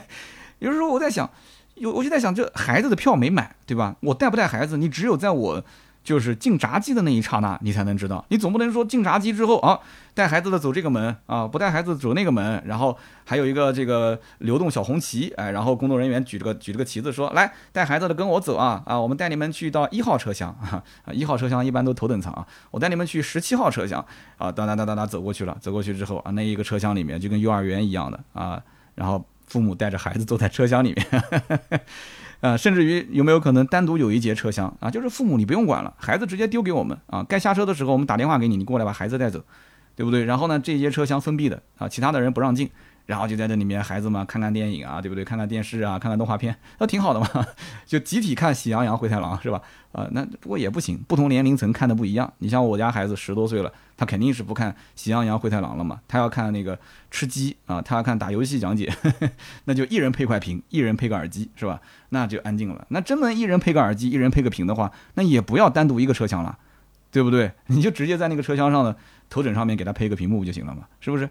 有时候我在想，有我就在想，这孩子的票没买，对吧？我带不带孩子，你只有在我。就是进闸机的那一刹那，你才能知道。你总不能说进闸机之后啊，带孩子的走这个门啊，不带孩子走那个门，然后还有一个这个流动小红旗，哎，然后工作人员举着个举着个旗子说，来带孩子的跟我走啊啊，我们带你们去到一号车厢啊，一号车厢一般都头等舱啊，我带你们去十七号车厢啊，哒哒哒哒哒走过去了，走过去之后啊，那一个车厢里面就跟幼儿园一样的啊，然后父母带着孩子坐在车厢里面。呃，甚至于有没有可能单独有一节车厢啊？就是父母你不用管了，孩子直接丢给我们啊。该下车的时候我们打电话给你，你过来把孩子带走，对不对？然后呢，这节车厢封闭的啊，其他的人不让进。然后就在这里面，孩子们看看电影啊，对不对？看看电视啊，看看动画片，那挺好的嘛。就集体看《喜羊羊灰太狼》是吧？啊，那不过也不行，不同年龄层看的不一样。你像我家孩子十多岁了，他肯定是不看《喜羊羊灰太狼》了嘛，他要看那个吃鸡啊，他要看打游戏讲解，那就一人配块屏，一人配个耳机是吧？那就安静了。那真能一人配个耳机，一人配个屏的话，那也不要单独一个车厢了，对不对？你就直接在那个车厢上的头枕上面给他配个屏幕不就行了嘛？是不是？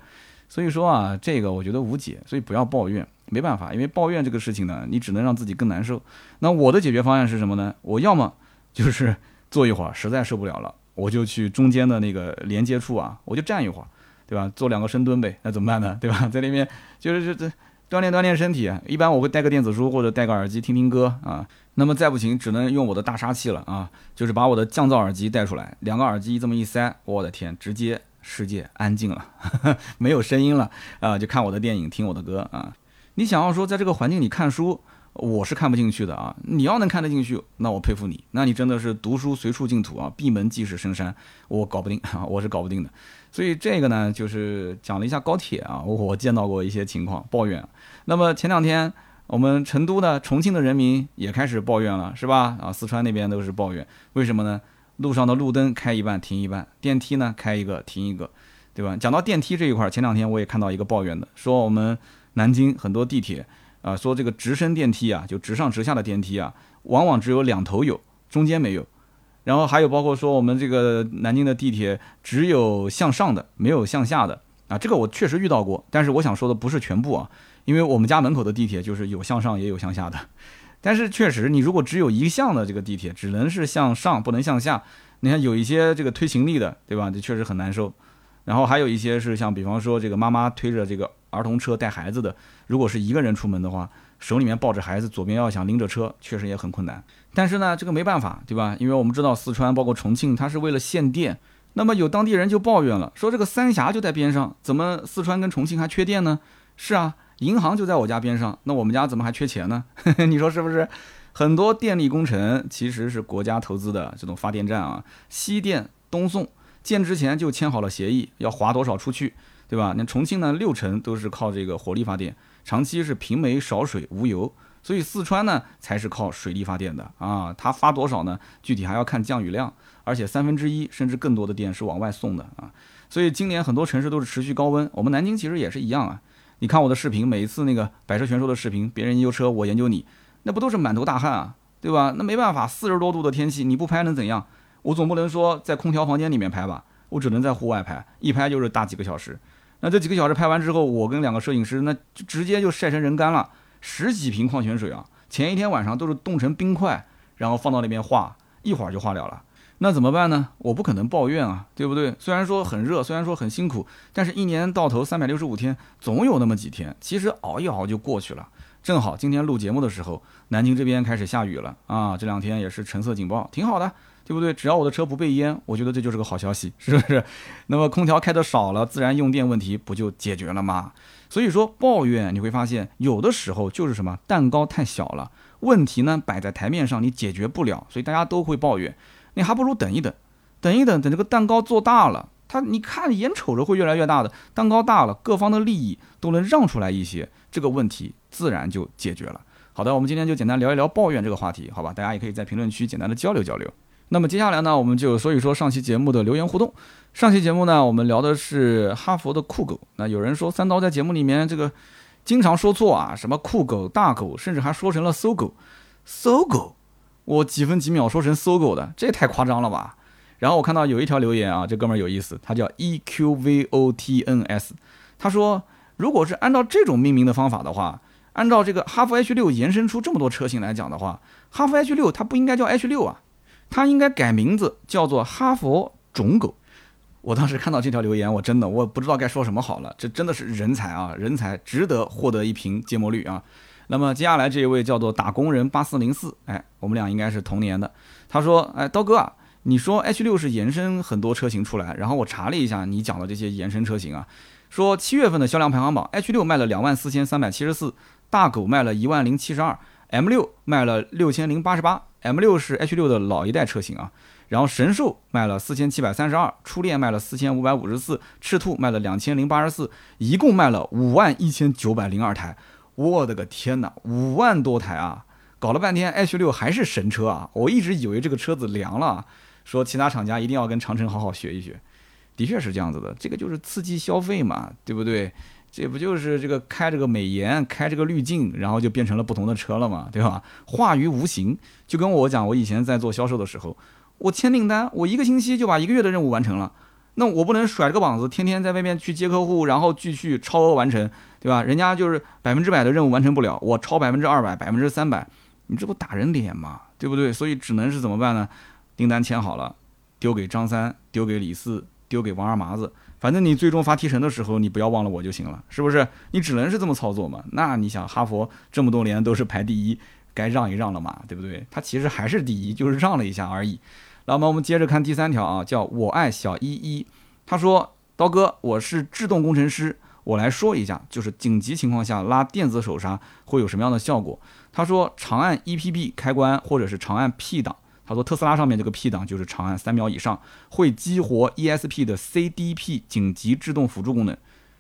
所以说啊，这个我觉得无解，所以不要抱怨，没办法，因为抱怨这个事情呢，你只能让自己更难受。那我的解决方案是什么呢？我要么就是坐一会儿，实在受不了了，我就去中间的那个连接处啊，我就站一会儿，对吧？做两个深蹲呗，那怎么办呢？对吧？在那边就是这这锻炼锻炼身体。一般我会带个电子书或者带个耳机听听歌啊。那么再不行，只能用我的大杀器了啊，就是把我的降噪耳机带出来，两个耳机这么一塞，我的天，直接。世界安静了，没有声音了啊！就看我的电影，听我的歌啊！你想要说在这个环境里看书，我是看不进去的啊！你要能看得进去，那我佩服你，那你真的是读书随处净土啊！闭门即是深山，我搞不定啊！我是搞不定的。所以这个呢，就是讲了一下高铁啊，我见到过一些情况抱怨。那么前两天我们成都的、重庆的人民也开始抱怨了，是吧？啊，四川那边都是抱怨，为什么呢？路上的路灯开一半停一半，电梯呢开一个停一个，对吧？讲到电梯这一块，前两天我也看到一个抱怨的，说我们南京很多地铁啊，说这个直升电梯啊，就直上直下的电梯啊，往往只有两头有，中间没有。然后还有包括说我们这个南京的地铁只有向上的，没有向下的啊，这个我确实遇到过。但是我想说的不是全部啊，因为我们家门口的地铁就是有向上也有向下的。但是确实，你如果只有一项的这个地铁，只能是向上不能向下，你看有一些这个推行李的，对吧？这确实很难受。然后还有一些是像比方说这个妈妈推着这个儿童车带孩子的，如果是一个人出门的话。手里面抱着孩子，左边要想拎着车，确实也很困难。但是呢，这个没办法，对吧？因为我们知道四川包括重庆，它是为了限电。那么有当地人就抱怨了，说这个三峡就在边上，怎么四川跟重庆还缺电呢？是啊，银行就在我家边上，那我们家怎么还缺钱呢？你说是不是？很多电力工程其实是国家投资的这种发电站啊，西电、东送建之前就签好了协议，要划多少出去，对吧？那重庆呢，六成都是靠这个火力发电。长期是平煤少水无油，所以四川呢才是靠水力发电的啊。它发多少呢？具体还要看降雨量，而且三分之一甚至更多的电是往外送的啊。所以今年很多城市都是持续高温，我们南京其实也是一样啊。你看我的视频，每一次那个百车全说的视频，别人研究车，我研究你，那不都是满头大汗啊，对吧？那没办法，四十多度的天气，你不拍能怎样？我总不能说在空调房间里面拍吧，我只能在户外拍，一拍就是大几个小时。那这几个小时拍完之后，我跟两个摄影师，那就直接就晒成人干了。十几瓶矿泉水啊，前一天晚上都是冻成冰块，然后放到那边化，一会儿就化了了。那怎么办呢？我不可能抱怨啊，对不对？虽然说很热，虽然说很辛苦，但是一年到头三百六十五天，总有那么几天，其实熬一熬就过去了。正好今天录节目的时候，南京这边开始下雨了啊，这两天也是橙色警报，挺好的。对不对？只要我的车不被淹，我觉得这就是个好消息，是不是？那么空调开的少了，自然用电问题不就解决了吗？所以说抱怨你会发现，有的时候就是什么蛋糕太小了，问题呢摆在台面上你解决不了，所以大家都会抱怨。你还不如等一等，等一等，等这个蛋糕做大了，它你看眼瞅着会越来越大的，蛋糕大了，各方的利益都能让出来一些，这个问题自然就解决了。好的，我们今天就简单聊一聊抱怨这个话题，好吧？大家也可以在评论区简单的交流交流。那么接下来呢，我们就说一说上期节目的留言互动。上期节目呢，我们聊的是哈佛的酷狗。那有人说三刀在节目里面这个经常说错啊，什么酷狗、大狗，甚至还说成了搜狗。搜狗，我几分几秒说成搜狗的，这也太夸张了吧？然后我看到有一条留言啊，这哥们儿有意思，他叫 E Q V O T N S，他说如果是按照这种命名的方法的话，按照这个哈弗 H 六延伸出这么多车型来讲的话，哈弗 H 六它不应该叫 H 六啊。它应该改名字叫做哈佛种狗。我当时看到这条留言，我真的我不知道该说什么好了。这真的是人才啊，人才值得获得一瓶芥末绿啊。那么接下来这一位叫做打工人八四零四，哎，我们俩应该是同年的。他说，哎，刀哥啊，你说 H 六是延伸很多车型出来，然后我查了一下你讲的这些延伸车型啊，说七月份的销量排行榜，H 六卖了两万四千三百七十四，大狗卖了一万零七十二，M 六卖了六千零八十八。M 六是 H 六的老一代车型啊，然后神兽卖了四千七百三十二，初恋卖了四千五百五十四，赤兔卖了两千零八十四，一共卖了五万一千九百零二台，我的个天哪，五万多台啊！搞了半天 H 六还是神车啊！我一直以为这个车子凉了，说其他厂家一定要跟长城好好学一学，的确是这样子的，这个就是刺激消费嘛，对不对？这不就是这个开这个美颜，开这个滤镜，然后就变成了不同的车了嘛，对吧？化于无形，就跟我讲，我以前在做销售的时候，我签订单，我一个星期就把一个月的任务完成了，那我不能甩着个膀子，天天在外面去接客户，然后继续超额完成，对吧？人家就是百分之百的任务完成不了，我超百分之二百、百分之三百，你这不打人脸吗？对不对？所以只能是怎么办呢？订单签好了，丢给张三，丢给李四，丢给王二麻子。反正你最终发提成的时候，你不要忘了我就行了，是不是？你只能是这么操作嘛？那你想，哈佛这么多年都是排第一，该让一让了嘛，对不对？他其实还是第一，就是让了一下而已。那么我们接着看第三条啊，叫我爱小依依。他说：“刀哥，我是制动工程师，我来说一下，就是紧急情况下拉电子手刹会有什么样的效果。”他说：“长按 EPB 开关，或者是长按 P 档。”他说特斯拉上面这个 P 档就是长按三秒以上会激活 ESP 的 CDP 紧急制动辅助功能。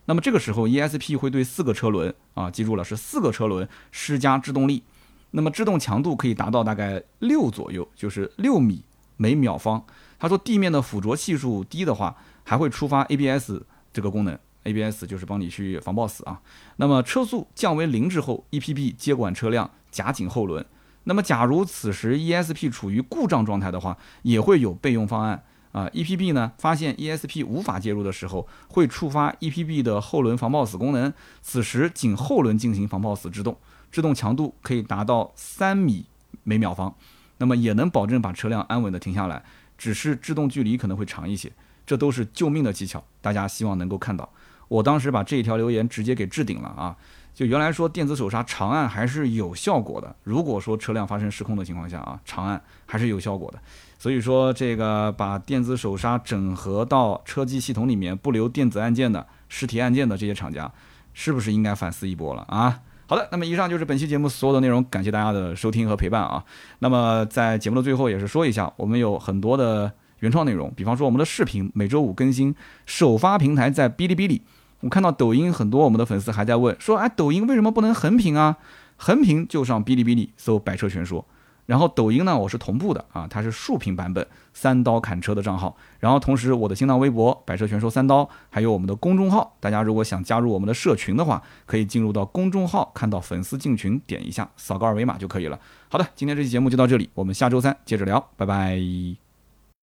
那么这个时候 ESP 会对四个车轮啊，记住了是四个车轮施加制动力。那么制动强度可以达到大概六左右，就是六米每秒方。他说地面的附着系数低的话，还会触发 ABS 这个功能，ABS 就是帮你去防抱死啊。那么车速降为零之后，EPB 接管车辆夹紧后轮。那么假如此时 ESP 处于故障状态的话，也会有备用方案啊。EPB 呢发现 ESP 无法介入的时候，会触发 EPB 的后轮防抱死功能，此时仅后轮进行防抱死制动，制动强度可以达到三米每秒方，那么也能保证把车辆安稳的停下来，只是制动距离可能会长一些。这都是救命的技巧，大家希望能够看到。我当时把这一条留言直接给置顶了啊！就原来说电子手刹长按还是有效果的，如果说车辆发生失控的情况下啊，长按还是有效果的。所以说这个把电子手刹整合到车机系统里面，不留电子按键的实体按键的这些厂家，是不是应该反思一波了啊？好的，那么以上就是本期节目所有的内容，感谢大家的收听和陪伴啊。那么在节目的最后也是说一下，我们有很多的。原创内容，比方说我们的视频每周五更新，首发平台在哔哩哔哩。我看到抖音很多我们的粉丝还在问，说哎，抖音为什么不能横屏啊？横屏就上哔哩哔哩搜“百车全说”，然后抖音呢我是同步的啊，它是竖屏版本，三刀砍车的账号。然后同时我的新浪微博“百车全说三刀”，还有我们的公众号，大家如果想加入我们的社群的话，可以进入到公众号，看到粉丝进群，点一下，扫个二维码就可以了。好的，今天这期节目就到这里，我们下周三接着聊，拜拜。